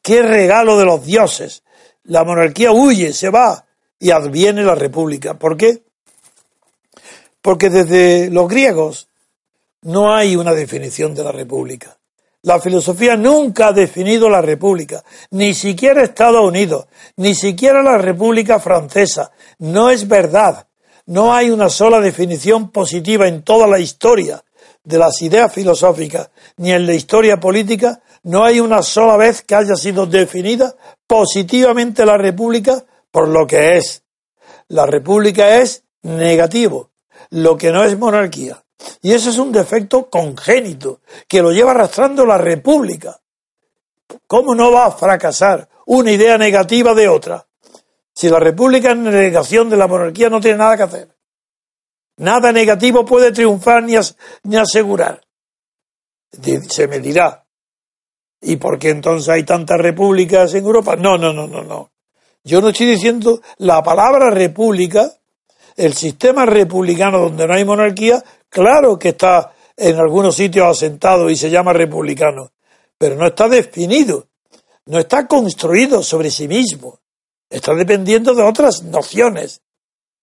qué regalo de los dioses! La monarquía huye, se va y adviene la república. ¿Por qué? Porque desde los griegos no hay una definición de la república. La filosofía nunca ha definido la república, ni siquiera Estados Unidos, ni siquiera la República Francesa. No es verdad. No hay una sola definición positiva en toda la historia de las ideas filosóficas, ni en la historia política, no hay una sola vez que haya sido definida positivamente la República por lo que es. La República es negativo, lo que no es monarquía. Y eso es un defecto congénito que lo lleva arrastrando la República. ¿Cómo no va a fracasar una idea negativa de otra? Si la República es negación de la monarquía, no tiene nada que hacer. Nada negativo puede triunfar ni, ni asegurar. Se me dirá. ¿Y por qué entonces hay tantas repúblicas en Europa? No, no, no, no, no. Yo no estoy diciendo la palabra república, el sistema republicano donde no hay monarquía, claro que está en algunos sitios asentado y se llama republicano, pero no está definido, no está construido sobre sí mismo está dependiendo de otras nociones.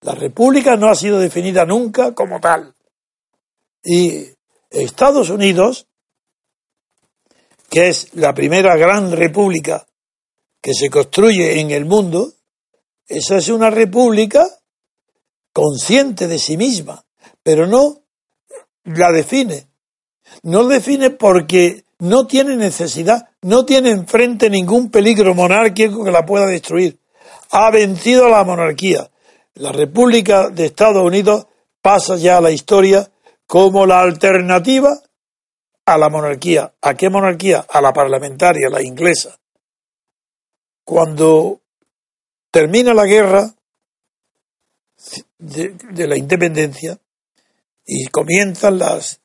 La república no ha sido definida nunca como tal. Y Estados Unidos, que es la primera gran república que se construye en el mundo, esa es una república consciente de sí misma, pero no la define. No define porque no tiene necesidad, no tiene enfrente ningún peligro monárquico que la pueda destruir ha vencido la monarquía. La República de Estados Unidos pasa ya a la historia como la alternativa a la monarquía. ¿A qué monarquía? A la parlamentaria, la inglesa. Cuando termina la guerra de, de la independencia y comienzan las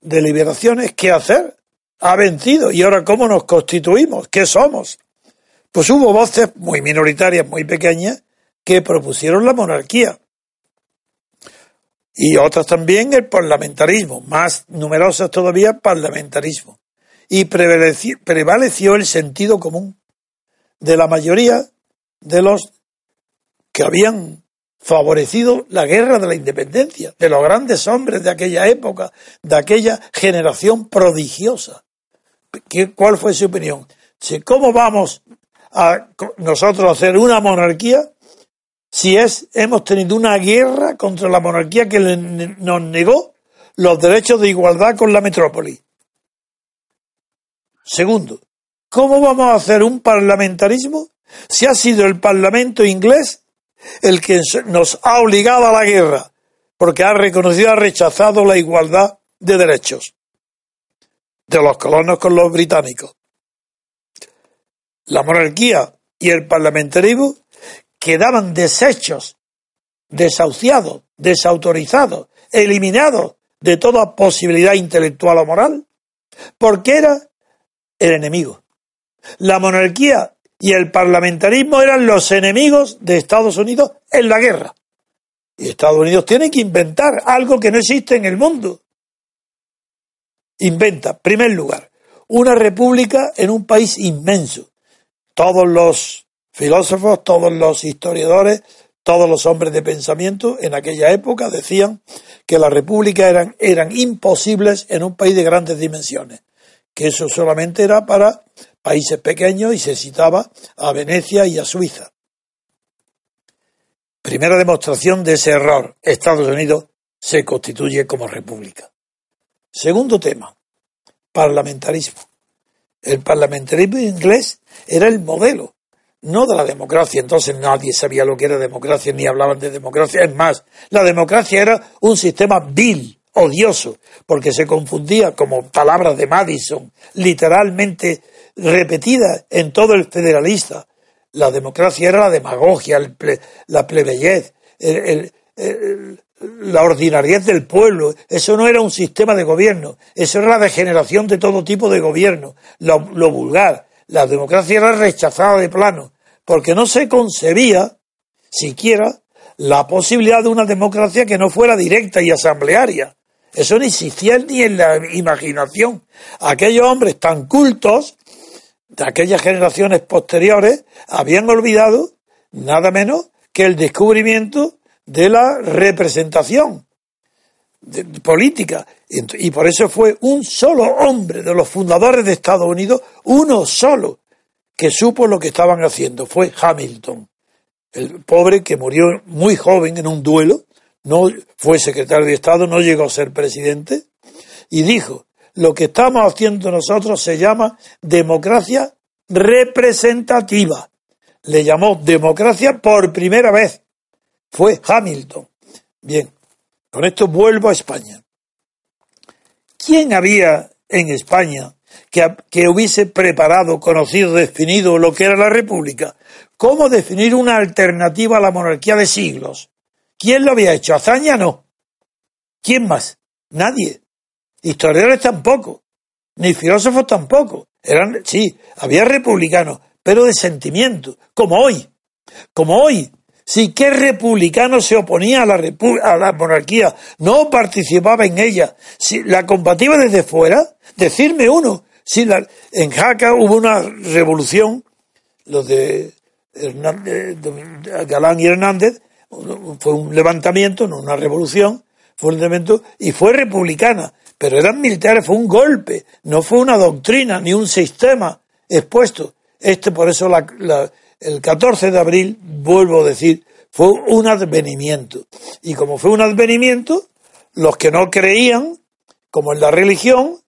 deliberaciones, ¿qué hacer? Ha vencido. ¿Y ahora cómo nos constituimos? ¿Qué somos? Pues hubo voces muy minoritarias, muy pequeñas, que propusieron la monarquía. Y otras también el parlamentarismo, más numerosas todavía parlamentarismo. Y prevaleció, el sentido común de la mayoría de los que habían favorecido la guerra de la independencia, de los grandes hombres de aquella época, de aquella generación prodigiosa. ¿Cuál fue su opinión? ¿Cómo vamos a nosotros hacer una monarquía si es hemos tenido una guerra contra la monarquía que nos negó los derechos de igualdad con la metrópoli. Segundo, ¿cómo vamos a hacer un parlamentarismo si ha sido el Parlamento inglés el que nos ha obligado a la guerra porque ha reconocido, ha rechazado la igualdad de derechos de los colonos con los británicos? La monarquía y el parlamentarismo quedaban deshechos, desahuciados, desautorizados, eliminados de toda posibilidad intelectual o moral, porque era el enemigo. La monarquía y el parlamentarismo eran los enemigos de Estados Unidos en la guerra. Y Estados Unidos tiene que inventar algo que no existe en el mundo. Inventa, primer lugar, una república en un país inmenso, todos los filósofos, todos los historiadores, todos los hombres de pensamiento en aquella época decían que las repúblicas eran, eran imposibles en un país de grandes dimensiones, que eso solamente era para países pequeños y se citaba a Venecia y a Suiza. Primera demostración de ese error, Estados Unidos se constituye como república. Segundo tema, parlamentarismo. El parlamentarismo inglés era el modelo no de la democracia. Entonces nadie sabía lo que era democracia ni hablaban de democracia. Es más, la democracia era un sistema vil, odioso, porque se confundía como palabras de Madison, literalmente repetidas en todo el federalista. La democracia era la demagogia, la plebeyez, la ordinariedad del pueblo. Eso no era un sistema de gobierno, eso era la degeneración de todo tipo de gobierno, lo vulgar. La democracia era rechazada de plano, porque no se concebía siquiera la posibilidad de una democracia que no fuera directa y asamblearia. Eso no existía ni en la imaginación. Aquellos hombres tan cultos de aquellas generaciones posteriores habían olvidado nada menos que el descubrimiento de la representación política. Y por eso fue un solo hombre de los fundadores de Estados Unidos, uno solo, que supo lo que estaban haciendo. Fue Hamilton, el pobre que murió muy joven en un duelo, no fue secretario de Estado, no llegó a ser presidente, y dijo, lo que estamos haciendo nosotros se llama democracia representativa. Le llamó democracia por primera vez. Fue Hamilton. Bien, con esto vuelvo a España. ¿Quién había en España que, que, hubiese preparado, conocido, definido lo que era la República? ¿Cómo definir una alternativa a la monarquía de siglos? ¿Quién lo había hecho? Azaña no. ¿Quién más? Nadie. Historiadores tampoco. Ni filósofos tampoco. Eran, sí, había republicanos, pero de sentimiento, como hoy. Como hoy. Sí, ¿qué republicano se oponía a la, a la monarquía? No participaba en ella. Si la combativa desde fuera, decirme uno. Si la, en Jaca hubo una revolución, los de Galán y Hernández, fue un levantamiento, no una revolución, fue un levantamiento, y fue republicana pero eran militares, fue un golpe, no fue una doctrina ni un sistema expuesto. Este, por eso, el 14 de abril, vuelvo a decir, fue un advenimiento. Y como fue un advenimiento, los que no creían, como en la religión,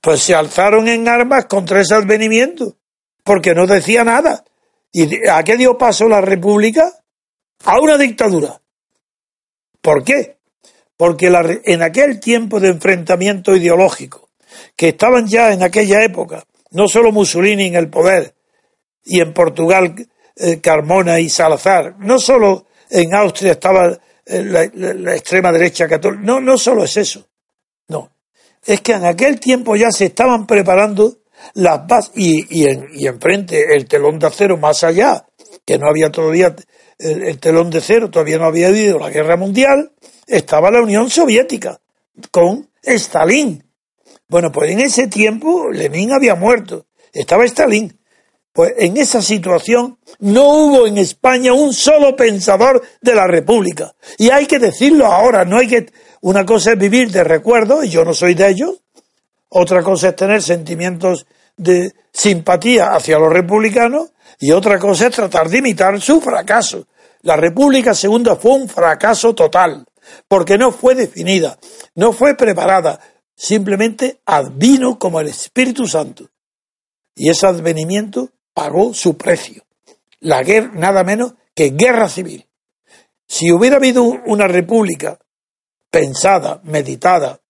pues se alzaron en armas contra ese advenimiento, porque no decía nada. ¿Y a qué dio paso la República? A una dictadura. ¿Por qué? porque en aquel tiempo de enfrentamiento ideológico, que estaban ya en aquella época, no solo Mussolini en el poder, y en Portugal eh, Carmona y Salazar, no solo en Austria estaba eh, la, extrema derecha católica, no, no solo es eso, no, es que en aquel tiempo ya se estaban preparando las bases, y, y, enfrente el telón de acero más allá, que no había todavía el, el telón de acero, todavía no había habido la guerra mundial, estaba la Unión Soviética con Stalin. Bueno, pues en ese tiempo Lenin había muerto, estaba Stalin. Pues en esa situación no hubo en España un solo pensador de la República. Y hay que decirlo ahora, no hay que... Una cosa es vivir de recuerdo, y yo no soy de ellos. Otra cosa es tener sentimientos de simpatía hacia los republicanos. Y otra cosa es tratar de imitar su fracaso. La República Segunda fue un fracaso total porque no fue definida, no fue preparada, simplemente advino como el Espíritu Santo. Y ese advenimiento pagó su precio. La guerra, nada menos que guerra civil. Si hubiera habido una república pensada, meditada,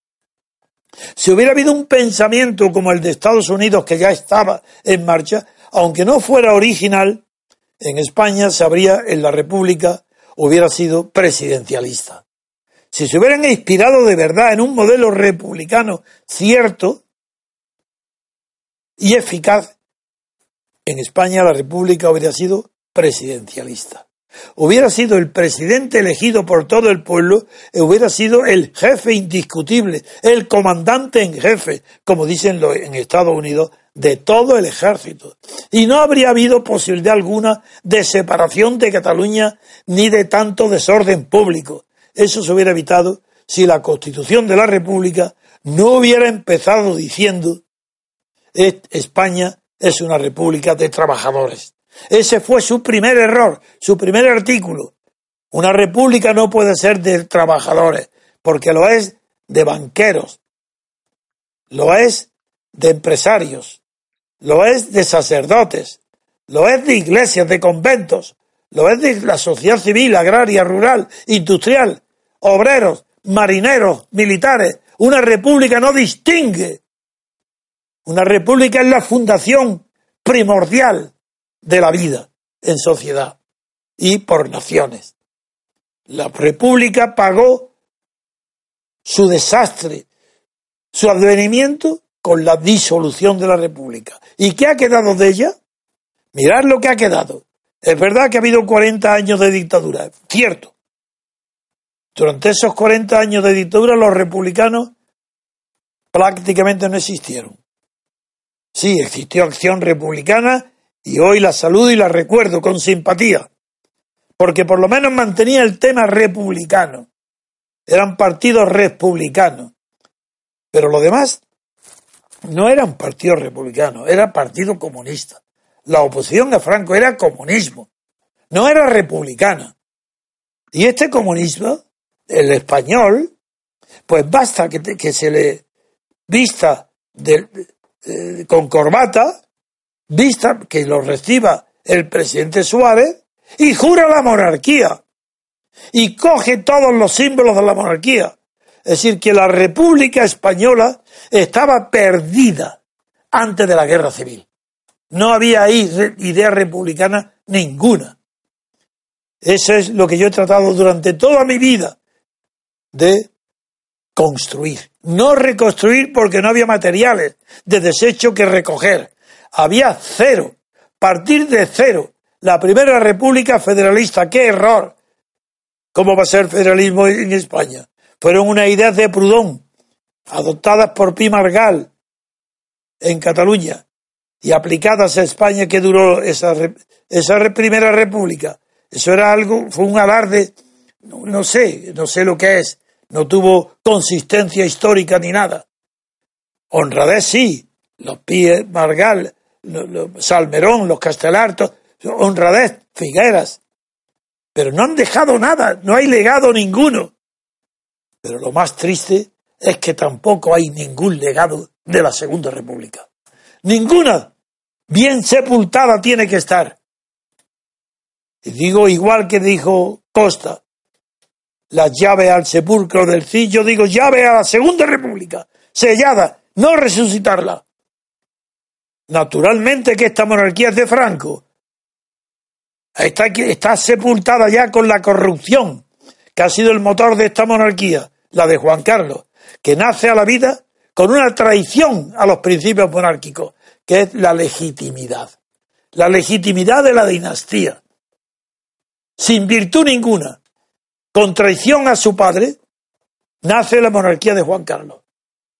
si hubiera habido un pensamiento como el de Estados Unidos que ya estaba en marcha, aunque no fuera original, en España se habría, en la República, hubiera sido presidencialista si se hubieran inspirado de verdad en un modelo republicano cierto y eficaz, en España la República hubiera sido presidencialista. Hubiera sido el presidente elegido por todo el pueblo, hubiera sido el jefe indiscutible, el comandante en jefe, como dicen en Estados Unidos, de todo el ejército. Y no habría habido posibilidad alguna de separación de Cataluña ni de tanto desorden público. Eso se hubiera evitado si la Constitución de la República no hubiera empezado diciendo España es una república de trabajadores. Ese fue su primer error, su primer artículo. Una república no puede ser de trabajadores, porque lo es de banqueros, lo es de empresarios, lo es de sacerdotes, lo es de iglesias, de conventos, lo es de la sociedad civil, agraria, rural, industrial, obreros, marineros, militares. Una república no distingue. Una república es la fundación primordial de la vida en sociedad y por naciones. La república pagó su desastre, su advenimiento con la disolución de la república. ¿Y qué ha quedado de ella? Mirad lo que ha quedado. Es verdad que ha habido 40 años de dictadura, cierto. Durante esos 40 años de dictadura los republicanos prácticamente no existieron. Sí, existió acción republicana y hoy la saludo y la recuerdo con simpatía, porque por lo menos mantenía el tema republicano. Eran partidos republicanos. Pero lo demás no eran partidos republicanos, era partido comunista. La oposición a Franco era comunismo, no era republicana. Y este comunismo, el español, pues basta que, que se le vista eh, con corbata, vista que lo reciba el presidente Suárez y jura la monarquía y coge todos los símbolos de la monarquía. Es decir, que la República Española estaba perdida antes de la guerra civil. No había ahí idea republicana ninguna. Eso es lo que yo he tratado durante toda mi vida de construir. No reconstruir porque no había materiales de desecho que recoger. Había cero. Partir de cero. La primera república federalista. ¡Qué error! ¿Cómo va a ser federalismo en España? Fueron unas ideas de Proudhon, adoptadas por Pi Margal en Cataluña y aplicadas a España que duró esa, esa primera república. Eso era algo, fue un alarde, no, sé, no sé lo que es, no tuvo consistencia histórica ni nada. Honradez sí, los Pi Margal, los, Salmerón, los Castelartos, honradez, Figueras, pero no han dejado nada, no hay legado ninguno. Pero lo más triste es que tampoco hay ningún legado de la Segunda República. Ninguna. Bien sepultada tiene que estar. Y digo igual que dijo Costa, la llave al sepulcro del sí, yo digo llave a la Segunda República, sellada, no resucitarla. Naturalmente que esta monarquía es de Franco. Está sepultada ya con la corrupción, que ha sido el motor de esta monarquía, la de Juan Carlos, que nace a la vida con una traición a los principios monárquicos, que es la legitimidad. La legitimidad de la dinastía. Sin virtud ninguna, con traición a su padre, nace la monarquía de Juan Carlos.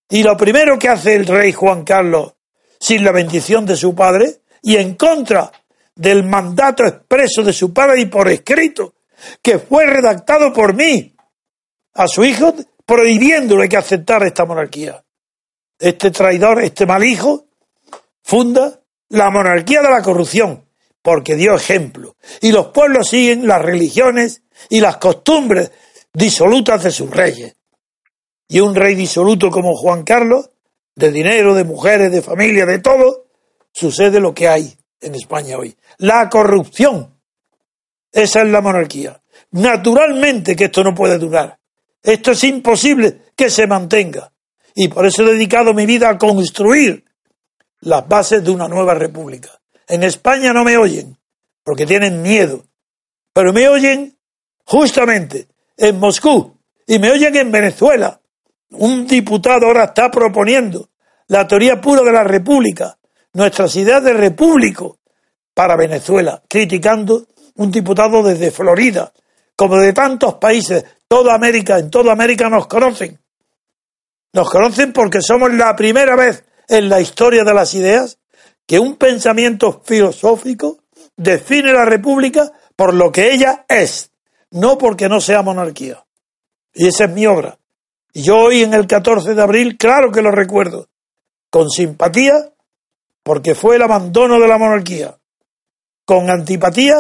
Y lo primero que hace el rey Juan Carlos, sin la bendición de su padre, y en contra del mandato expreso de su padre y por escrito, que fue redactado por mí, a su hijo, prohibiéndole que aceptara esta monarquía. Este traidor, este mal hijo, funda la monarquía de la corrupción, porque dio ejemplo. Y los pueblos siguen las religiones y las costumbres disolutas de sus reyes. Y un rey disoluto como Juan Carlos, de dinero, de mujeres, de familia, de todo, sucede lo que hay en España hoy. La corrupción. Esa es la monarquía. Naturalmente que esto no puede durar. Esto es imposible que se mantenga. Y por eso he dedicado mi vida a construir las bases de una nueva república. En España no me oyen, porque tienen miedo, pero me oyen justamente en Moscú y me oyen en Venezuela. Un diputado ahora está proponiendo la teoría pura de la república, nuestras ideas de repúblico para Venezuela, criticando un diputado desde Florida, como de tantos países, toda América, en toda América nos conocen. Nos conocen porque somos la primera vez en la historia de las ideas que un pensamiento filosófico define la República por lo que ella es, no porque no sea monarquía. Y esa es mi obra. Y yo hoy en el 14 de abril, claro que lo recuerdo, con simpatía, porque fue el abandono de la monarquía, con antipatía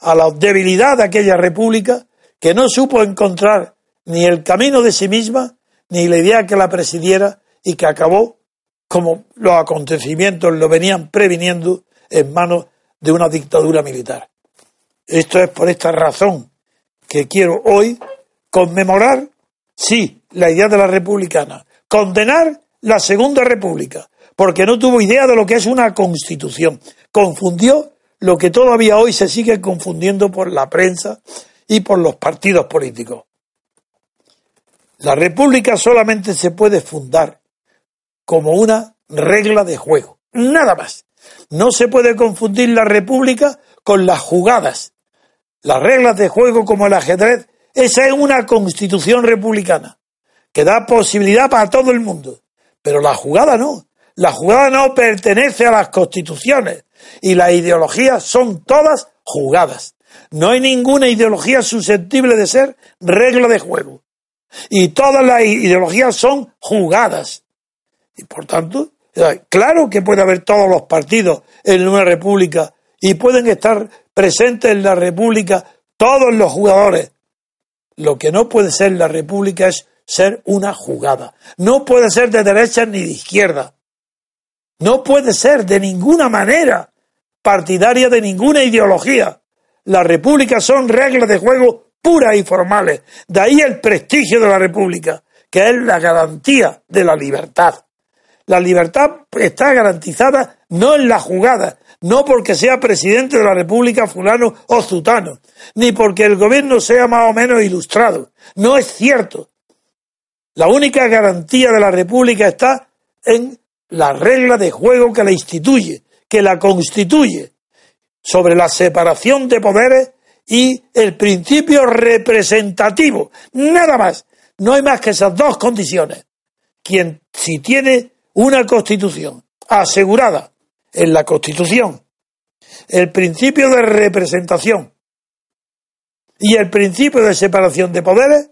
a la debilidad de aquella república que no supo encontrar ni el camino de sí misma, ni la idea que la presidiera y que acabó como los acontecimientos lo venían previniendo en manos de una dictadura militar. Esto es por esta razón que quiero hoy conmemorar, sí, la idea de la republicana, condenar la Segunda República, porque no tuvo idea de lo que es una constitución. Confundió lo que todavía hoy se sigue confundiendo por la prensa y por los partidos políticos. La república solamente se puede fundar como una regla de juego, nada más. No se puede confundir la república con las jugadas. Las reglas de juego como el ajedrez, esa es una constitución republicana que da posibilidad para todo el mundo. Pero la jugada no. La jugada no pertenece a las constituciones y las ideologías son todas jugadas. No hay ninguna ideología susceptible de ser regla de juego. Y todas las ideologías son jugadas. Y por tanto, claro que puede haber todos los partidos en una república y pueden estar presentes en la república todos los jugadores. Lo que no puede ser la república es ser una jugada. No puede ser de derecha ni de izquierda. No puede ser de ninguna manera partidaria de ninguna ideología. Las repúblicas son reglas de juego puras y formales. De ahí el prestigio de la república, que es la garantía de la libertad. La libertad está garantizada no en la jugada, no porque sea presidente de la República fulano o zutano, ni porque el gobierno sea más o menos ilustrado. No es cierto. La única garantía de la República está en la regla de juego que la instituye, que la constituye, sobre la separación de poderes y el principio representativo. Nada más. No hay más que esas dos condiciones. Quien, si tiene una constitución asegurada en la constitución, el principio de representación y el principio de separación de poderes,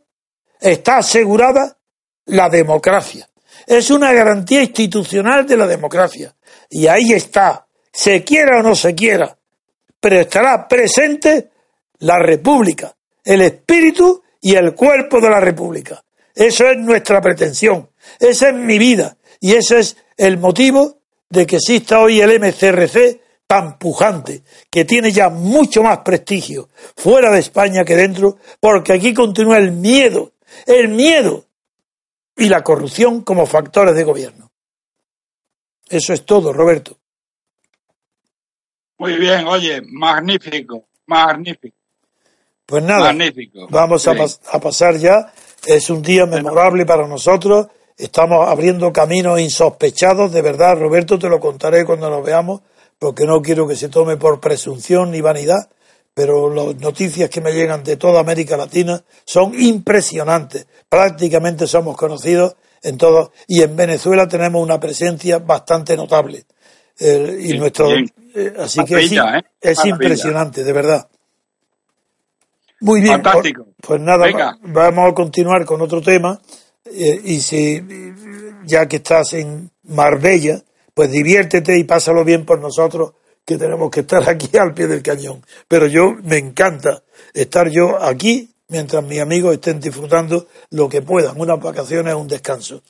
está asegurada la democracia. Es una garantía institucional de la democracia. Y ahí está, se quiera o no se quiera, pero estará presente la República, el espíritu y el cuerpo de la República. Eso es nuestra pretensión, esa es mi vida y ese es el motivo de que exista hoy el MCRC tan pujante, que tiene ya mucho más prestigio fuera de España que dentro, porque aquí continúa el miedo, el miedo y la corrupción como factores de gobierno. Eso es todo, Roberto. Muy bien, oye, magnífico, magnífico. Pues nada, vamos a, pasar ya. Es un día memorable para nosotros. Estamos abriendo caminos insospechados, de verdad. Roberto, te lo contaré cuando nos veamos, porque no quiero que se tome por presunción ni vanidad, pero las noticias que me llegan de toda América Latina son impresionantes. Prácticamente somos conocidos en todo, y en Venezuela tenemos una presencia bastante notable. y nuestro, eh, así que es, ¿eh? es impresionante, de verdad. Muy bien. Fantástico. Pues, nada, vamos a continuar con otro tema. Eh, y si, ya que estás en Marbella, pues diviértete y pásalo bien por nosotros, que tenemos que estar aquí al pie del cañón. Pero yo me encanta estar yo aquí mientras mis amigos estén disfrutando lo que puedan. Unas vacaciones, un descanso.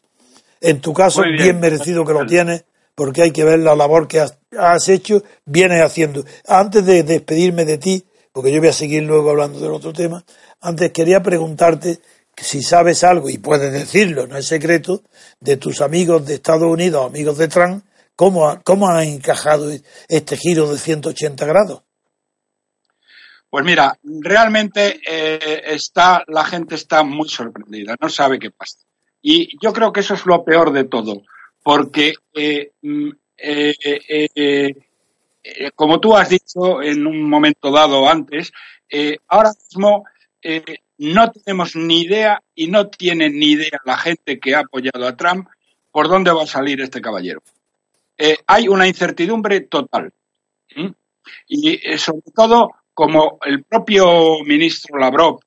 En tu caso, bien. merecido que lo tienes, porque hay que ver la labor que has, has hecho, vienes haciendo. Antes de despedirme de ti, porque yo voy a seguir luego hablando del otro tema. Antes quería preguntarte si sabes algo, y puedes decirlo, no es secreto, de tus amigos de Estados Unidos, amigos de Trump, cómo, cómo han encajado este giro de 180 grados. Pues mira, realmente eh, está, la gente está muy sorprendida, no sabe qué pasa. Y yo creo que eso es lo peor de todo, porque eh, mm, eh, como tú has dicho en un momento dado antes, ahora mismo no tenemos ni idea y no tiene ni idea la gente que ha apoyado a Trump por dónde va a salir este caballero. hay una incertidumbre total. Y sobre todo, como el propio ministro Lavrov,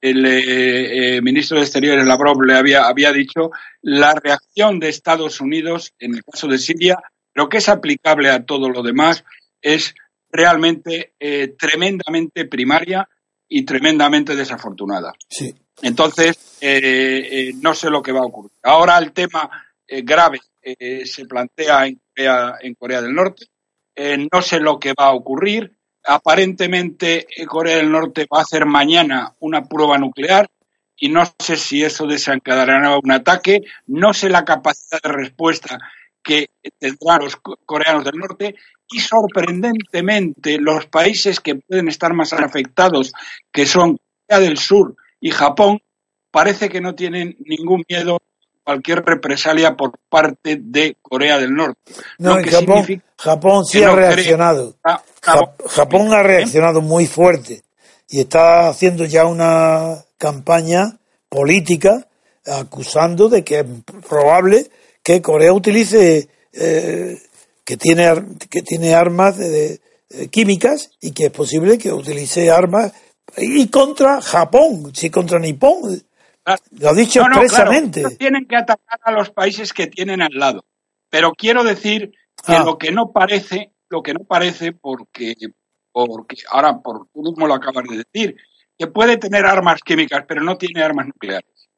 el ministro de Exteriores Lavrov le había, había dicho, la reacción de Estados Unidos en el caso de Siria, lo que es aplicable a todo lo demás, es realmente eh, tremendamente primaria y tremendamente desafortunada. Sí. Entonces, eh, eh, no sé lo que va a ocurrir. Ahora el tema grave se plantea en Corea, en Corea del Norte. eh, no sé lo que va a ocurrir. Aparentemente eh, Corea del Norte va a hacer mañana una prueba nuclear y no sé si eso desencadenará un ataque. No sé la capacidad de respuesta que tendrán los coreanos del norte y sorprendentemente los países que pueden estar más afectados, que son Corea del Sur y Japón, parece que no tienen ningún miedo cualquier represalia por parte de Corea del Norte. No, Japón, Japón sí ha reaccionado. Japón, ha ¿Eh? reaccionado muy fuerte y está haciendo ya una campaña política acusando de que es probable que Corea utilice eh, que tiene que tiene armas de, químicas y que es posible que utilice armas y contra Japón, si contra Nippon. Lo ha dicho expresamente. tienen que atacar a los países que tienen al lado. Pero quiero decir que ah. lo que no parece, lo que no parece, porque, porque ahora por tú mismo lo acabas de decir, que puede tener armas químicas, pero no tiene armas nucleares.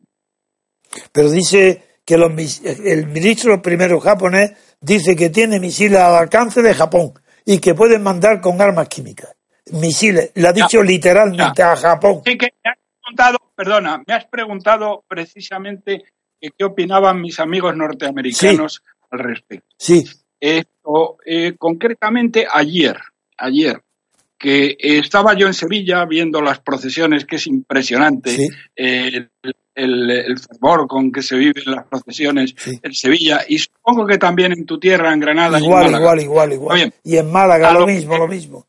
Pero dice que el ministro primero japonés dice que tiene misiles al alcance de Japón y que pueden mandar con armas químicas. Misiles, lo ha dicho literalmente a Japón. Sí, que me has preguntado, perdona, me has preguntado precisamente qué opinaban mis amigos norteamericanos al respecto. Sí. Esto, eh, concretamente ayer, ayer, que estaba yo en Sevilla viendo las procesiones, que es impresionante, eh, el, fervor con que se viven las procesiones en Sevilla y supongo que también en tu tierra, en Granada. Igual, igual, igual, igual. Y en Málaga lo, mismo, lo mismo.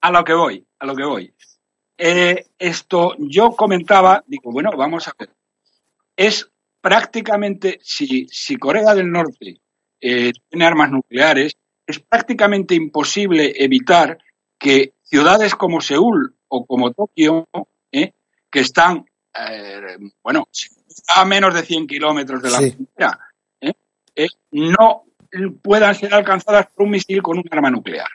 A lo que voy, a lo que voy. Eh, esto yo comentaba, digo, bueno, vamos a ver. Es prácticamente, si, si Corea del Norte eh, tiene armas nucleares, es prácticamente imposible evitar que ciudades como Seúl o como Tokio, eh, que están eh, bueno, a menos de 100 kilómetros de la frontera, ¿eh? Eh, no puedan ser alcanzadas por un misil con un arma nuclear.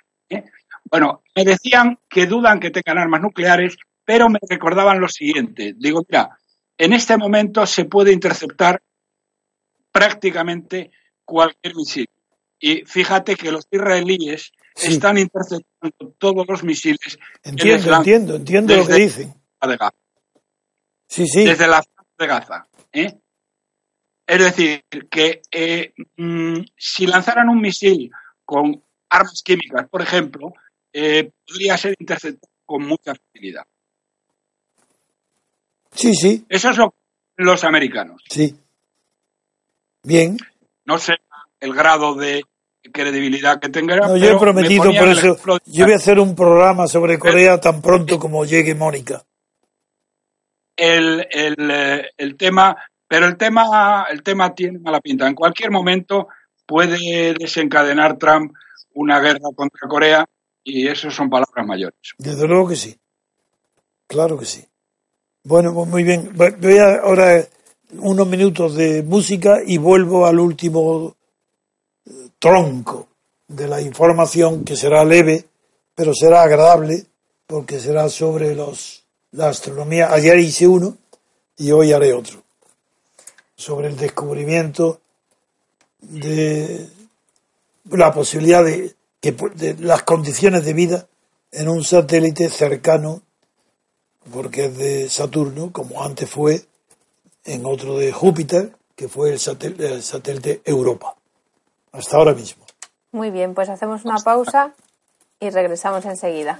Bueno, me decían que dudan que tengan armas nucleares, pero me recordaban lo siguiente. Digo, mira, en este momento se puede interceptar prácticamente cualquier misil. Y fíjate que los israelíes están interceptando todos los misiles. Entiendo, entiendo, entiendo lo que dicen. Desde la zona de Gaza. ¿eh? Es decir, que eh, mm, si lanzaran un misil con armas químicas, por ejemplo, eh, podría ser interceptado con mucha facilidad. Sí, sí. Eso es lo los americanos. Sí. Bien. No sé el grado de credibilidad que tenga. No, yo he prometido por eso. Yo voy a hacer un programa sobre Corea tan pronto como llegue Mónica el, el, eh, el tema, pero el tema, el tema tiene mala pinta. En cualquier momento puede desencadenar Trump una guerra contra Corea y eso son palabras mayores. Desde luego que sí. Claro que sí. Bueno, pues muy bien. Voy a ahora unos minutos de música y vuelvo al último eh, tronco de la información que será leve, pero será agradable porque será sobre los la astronomía. Ayer hice uno y hoy haré otro. Sobre el descubrimiento de la posibilidad de, que, de las condiciones de vida en un satélite cercano, porque es de Saturno, como antes fue en otro de Júpiter, que fue el satélite, el satélite Europa. Hasta ahora mismo. Muy bien, pues hacemos una pausa y regresamos enseguida.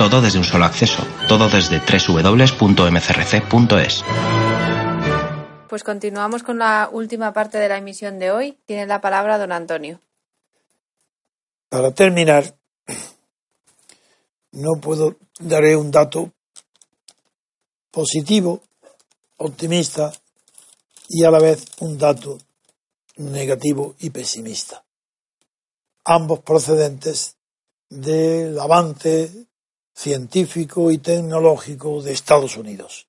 Todo desde un solo acceso, todo desde www.mcrc.es. Pues continuamos con la última parte de la emisión de hoy. Tiene la palabra don Antonio. Para terminar, no puedo daré un dato positivo, optimista y a la vez un dato negativo y pesimista. ambos procedentes del avance científico y tecnológico de Estados Unidos.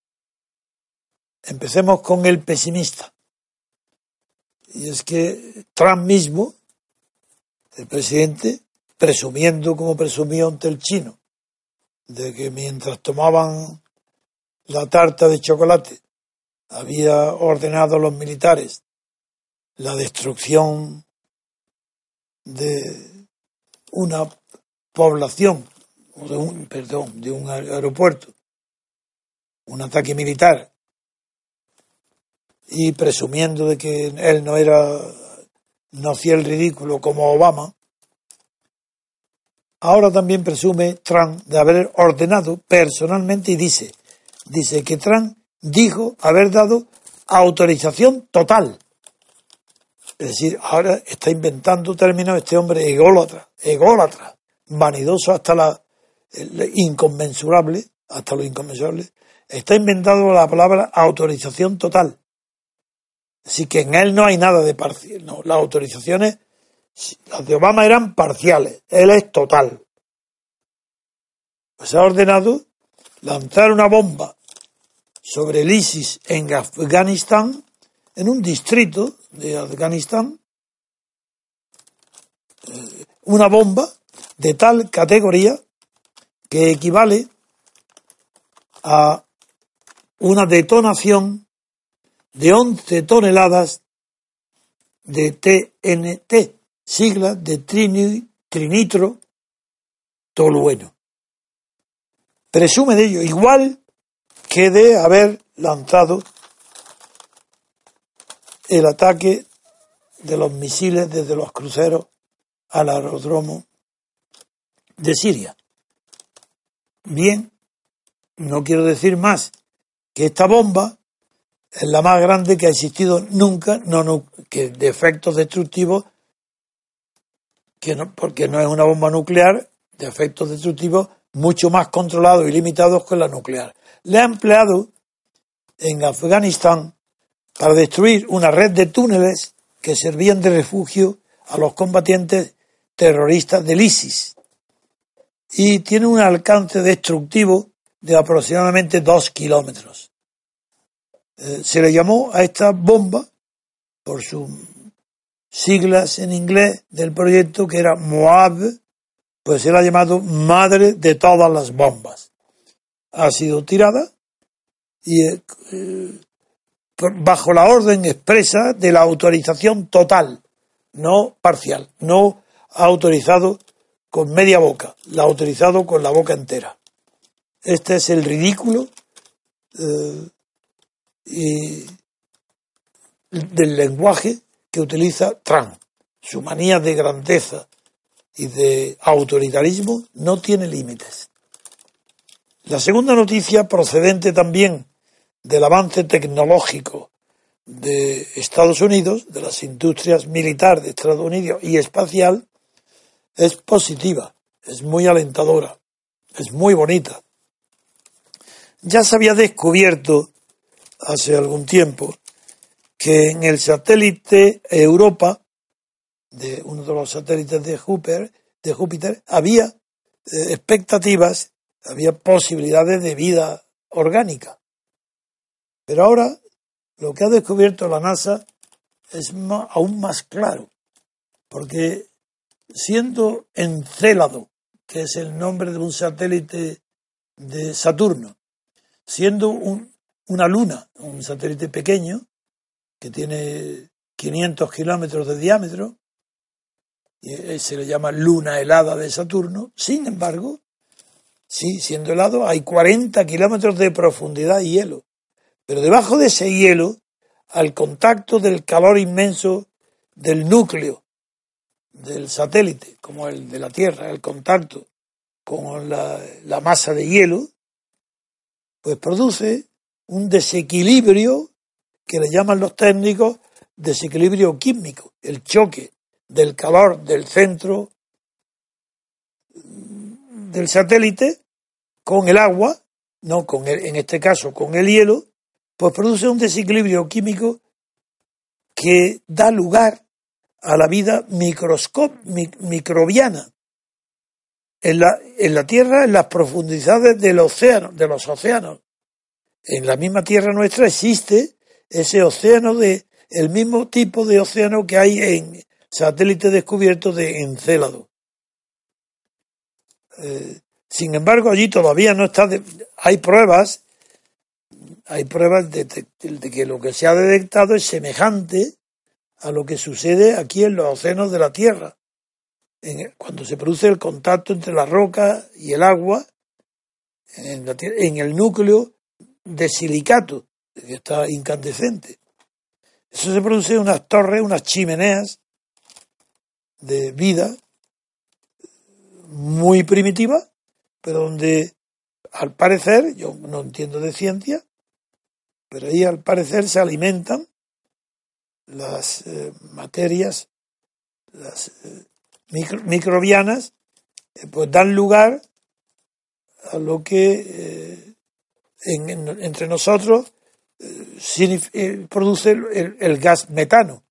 Empecemos con el pesimista. Y es que Trump mismo, el presidente, presumiendo como presumió ante el chino, de que mientras tomaban la tarta de chocolate, había ordenado a los militares la destrucción de una población, de un, perdón, de un aeropuerto, un ataque militar, y presumiendo de que él no era, no hacía el ridículo como Obama, ahora también presume Trump de haber ordenado personalmente y dice, dice que Trump dijo haber dado autorización total. Es decir, ahora está inventando términos este hombre ególatra, ególatra, vanidoso hasta la inconmensurable, hasta lo inconmensurable, está inventando la palabra autorización total. Así que en él no hay nada de parcial. No, las autorizaciones, las de Obama eran parciales, él es total. Pues ha ordenado lanzar una bomba sobre el ISIS en Afganistán, en un distrito de Afganistán, eh, una bomba de tal categoría que equivale a una detonación de 11 toneladas de TNT, siglas de trinitro tolueno. Presume de ello, igual que de haber lanzado el ataque de los misiles desde los cruceros al aeródromo de Siria. Bien, no quiero decir más que esta bomba es la más grande que ha existido nunca, que de efectos destructivos, que no, porque no es una bomba nuclear, de efectos destructivos mucho más controlados y limitados que la nuclear. Le ha empleado en Afganistán para destruir una red de túneles que servían de refugio a los combatientes terroristas del ISIS y tiene un alcance destructivo de aproximadamente dos kilómetros. Eh, se le llamó a esta bomba por sus siglas en inglés del proyecto que era Moab, pues se la ha llamado madre de todas las bombas. Ha sido tirada y eh, bajo la orden expresa de la autorización total, no parcial, no autorizado con media boca, la ha autorizado con la boca entera. Este es el ridículo eh, del lenguaje que utiliza Trump. Su manía de grandeza y de autoritarismo no tiene límites. La segunda noticia, procedente también del avance tecnológico de Estados Unidos, de las industrias militares de Estados Unidos y espacial, es positiva, es muy alentadora, es muy bonita. Ya se había descubierto hace algún tiempo que en el satélite Europa, de uno de los satélites de Júpiter, de Júpiter había eh, expectativas, había posibilidades de vida orgánica. Pero ahora lo que ha descubierto la NASA es aún más claro, porque siendo Encélado, que es el nombre de un satélite de Saturno, siendo un, una luna, un satélite pequeño, que tiene 500 kilómetros de diámetro, y se le llama luna helada de Saturno, sin embargo, sí, siendo helado, hay 40 kilómetros de profundidad y hielo. Pero debajo de ese hielo, al contacto del calor inmenso del núcleo del satélite, como el de la Tierra, el contacto con la, masa de hielo, pues produce un desequilibrio que le llaman los técnicos desequilibrio químico, el choque del calor del centro del satélite con el agua, no con el, en este caso con el hielo, pues produce un desequilibrio químico que da lugar a la vida microbiana. En la, en la Tierra, en las profundidades de los océanos. En la misma Tierra nuestra existe ese océano de, el mismo tipo de océano que hay en satélites descubiertos de Encélado. Eh, sin embargo, allí todavía no está, hay pruebas, hay pruebas de, que lo que se ha detectado es semejante a lo que sucede aquí en los océanos de la Tierra. cuando se produce el contacto entre la roca y el agua, en, en el núcleo de silicato, que está incandescente. Eso se produce en unas torres, unas chimeneas de vida muy primitiva, pero donde al parecer, yo no entiendo de ciencia, pero ahí al parecer se alimentan las eh, materias, las eh, microbianas, eh, pues dan lugar a lo que entre nosotros produce el, gas metano.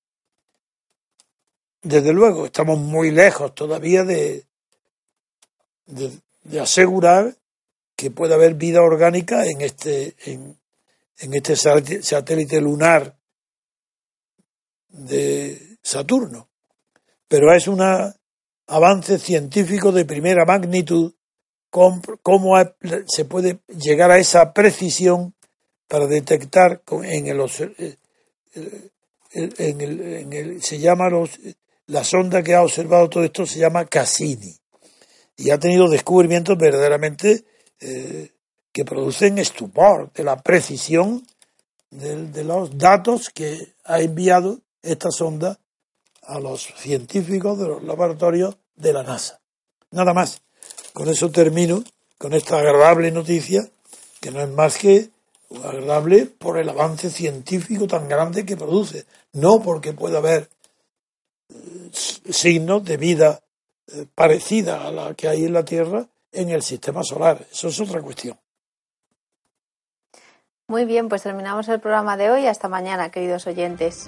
Desde luego, estamos muy lejos todavía de, de, asegurar que pueda haber vida orgánica en este, en, en este satélite lunar de Saturno. Pero es un avance científico de primera magnitud cómo se puede llegar a esa precisión para detectar en el, eh, en el, en el se llama los, la sonda que ha observado todo esto se llama Cassini y ha tenido descubrimientos verdaderamente eh, que producen estupor de la precisión de, los datos que ha enviado esta sonda a los científicos de los laboratorios de la NASA. Nada más. Con eso termino con esta agradable noticia, que no es más que agradable por el avance científico tan grande que produce, no porque pueda haber eh, signos de vida eh, parecida a la que hay en la Tierra en el sistema solar. Eso es otra cuestión. Muy bien, pues terminamos el programa de hoy. Hasta mañana, queridos oyentes.